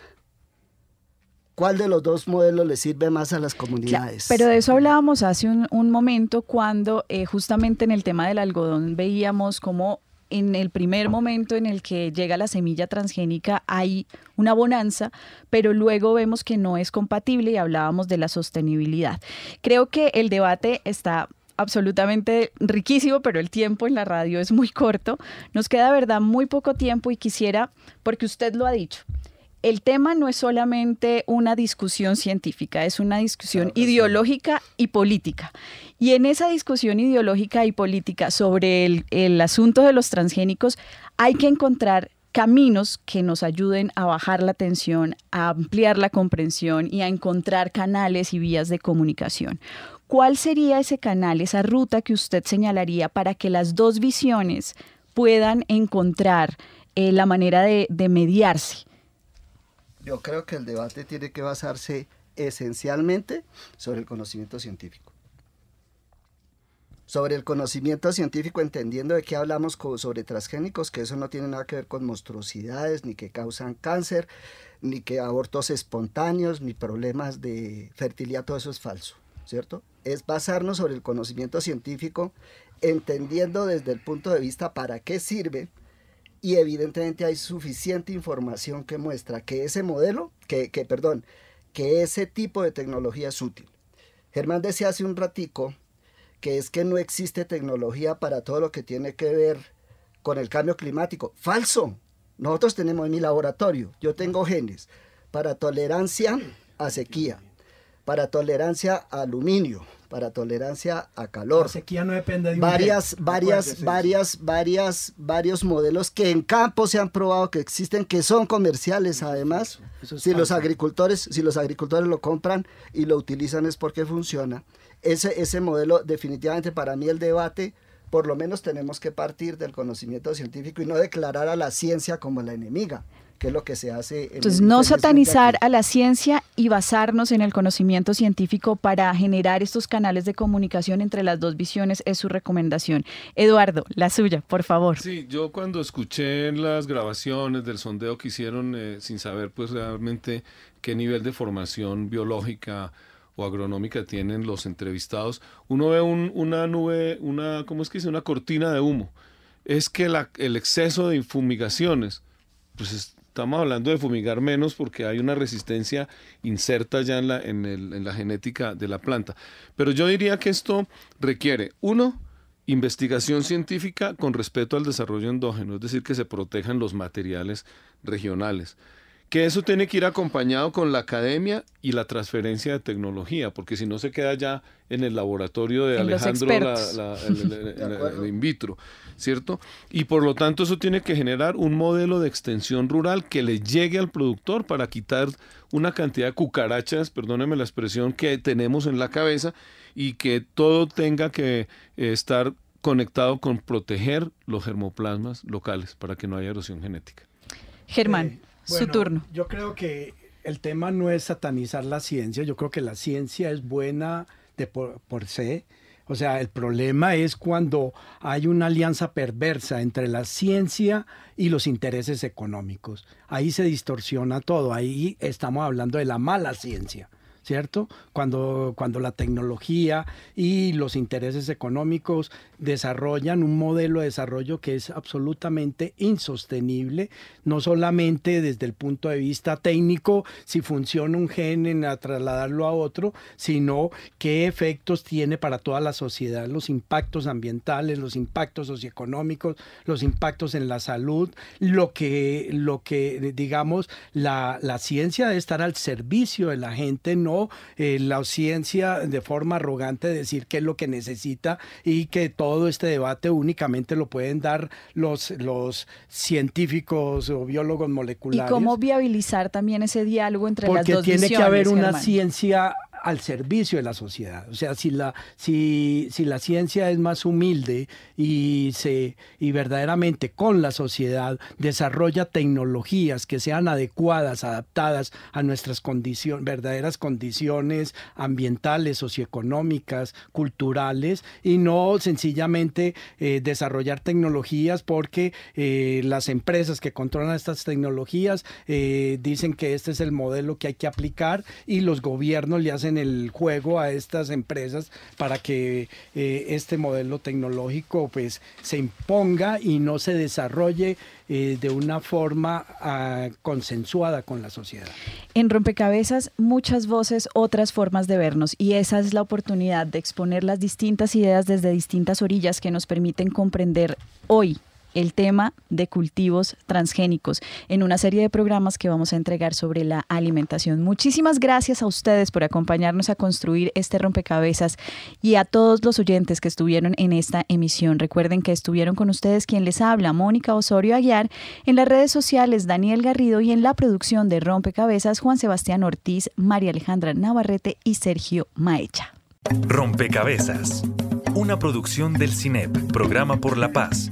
Cuál de los dos modelos le sirve más a las comunidades. Pero de eso hablábamos hace un, momento cuando eh, justamente en el tema del algodón veíamos cómo en el primer momento en el que llega la semilla transgénica hay una bonanza, pero luego vemos que no es compatible y hablábamos de la sostenibilidad. Creo que el debate está absolutamente riquísimo, pero el tiempo en la radio es muy corto. Nos queda, verdad, muy poco tiempo y quisiera, porque usted lo ha dicho, el tema no es solamente una discusión científica, es una discusión ideológica y política. Y en esa discusión ideológica y política sobre el, el asunto de los transgénicos hay que encontrar caminos que nos ayuden a bajar la tensión, a ampliar la comprensión y a encontrar canales y vías de comunicación. ¿Cuál sería ese canal, esa ruta que usted señalaría para que las dos visiones puedan encontrar eh, la manera de, de mediarse? Yo creo que el debate tiene que basarse esencialmente sobre el conocimiento científico. Sobre el conocimiento científico, entendiendo de qué hablamos sobre transgénicos, que eso no tiene nada que ver con monstruosidades, ni que causan cáncer, ni que abortos espontáneos, ni problemas de fertilidad, todo eso es falso, ¿cierto? Es basarnos sobre el conocimiento científico, entendiendo desde el punto de vista para qué sirve, y evidentemente hay suficiente información que muestra que ese modelo, que, que, perdón, que ese tipo de tecnología es útil. Germán decía hace un ratico que es que no existe tecnología para todo lo que tiene que ver con el cambio climático. Falso. Nosotros tenemos en mi laboratorio, yo tengo genes para tolerancia a sequía, para tolerancia a aluminio, para tolerancia a calor. La sequía no depende de un varias, varias, varias, varias, varios modelos que en campo se han probado que existen, que son comerciales además. si los agricultores, si los agricultores lo compran y lo utilizan es porque funciona. Ese, ese modelo, definitivamente para mí el debate, por lo menos tenemos que partir del conocimiento científico y no declarar a la ciencia como la enemiga que es lo que se hace. En Entonces, no satanizar a la ciencia y basarnos en el conocimiento científico para generar estos canales de comunicación entre las dos visiones es su recomendación. Eduardo, la suya, por favor. Sí, yo cuando escuché las grabaciones del sondeo que hicieron eh, sin saber pues realmente qué nivel de formación biológica o agronómica tienen los entrevistados, uno ve una nube, una, ¿cómo es que dice? Una cortina de humo. Es que la, el exceso de fumigaciones, pues estamos hablando de fumigar menos porque hay una resistencia inserta ya en la, en, la genética de la planta. Pero yo diría que esto requiere, uno, investigación científica con respeto al desarrollo endógeno, es decir, que se protejan los materiales regionales que eso tiene que ir acompañado con la academia y la transferencia de tecnología, porque si no se queda ya en el laboratorio de Alejandro el, in vitro, ¿cierto? Y por lo tanto eso tiene que generar un modelo de extensión rural que le llegue al productor para quitar una cantidad de cucarachas, perdóneme la expresión, que tenemos en la cabeza y que todo tenga que eh, estar conectado con proteger los germoplasmas locales para que no haya erosión genética. Germán. Su turno. Yo creo que el tema no es satanizar la ciencia, yo creo que la ciencia es buena de por, por sí. O sea, el problema es cuando hay una alianza perversa entre la ciencia y los intereses económicos. Ahí se distorsiona todo, ahí estamos hablando de la mala ciencia. ¿Cierto? Cuando, cuando la tecnología y los intereses económicos desarrollan un modelo de desarrollo que es absolutamente insostenible, no solamente desde el punto de vista técnico, si funciona un gen en trasladarlo a otro, sino qué efectos tiene para toda la sociedad, los impactos ambientales, los impactos socioeconómicos, los impactos en la salud, lo que, lo que digamos, la, la ciencia debe estar al servicio de la gente, no eh, la ciencia de forma arrogante decir qué es lo que necesita y que todo este debate únicamente lo pueden dar los, los científicos o biólogos moleculares. ¿Y cómo viabilizar también ese diálogo entre las dos Porque tiene que haber una ciencia al servicio de la sociedad. O sea, si la, si, si la ciencia es más humilde y, se, y verdaderamente con la sociedad desarrolla tecnologías que sean adecuadas, adaptadas a nuestras condiciones, verdaderas condiciones ambientales, socioeconómicas, culturales, y no sencillamente eh, desarrollar tecnologías porque eh, las empresas que controlan estas tecnologías eh, dicen que este es el modelo que hay que aplicar y los gobiernos le hacen el juego a estas empresas para que eh, este modelo tecnológico pues se imponga y no se desarrolle eh, de una forma ah, consensuada con la sociedad. En Rompecabezas, muchas voces, otras formas de vernos, y esa es la oportunidad de exponer las distintas ideas desde distintas orillas que nos permiten comprender hoy el tema de cultivos transgénicos en una serie de programas que vamos a entregar sobre la alimentación. Muchísimas gracias a ustedes por acompañarnos a construir este rompecabezas y a todos los oyentes que estuvieron en esta emisión. Recuerden que estuvieron con ustedes quien les habla, Mónica Osorio Aguiar, en las redes sociales Daniel Garrido y en la producción de Rompecabezas Juan Sebastián Ortiz, María Alejandra Navarrete y Sergio Maecha. Rompecabezas, una producción del CINEP, Programa por la Paz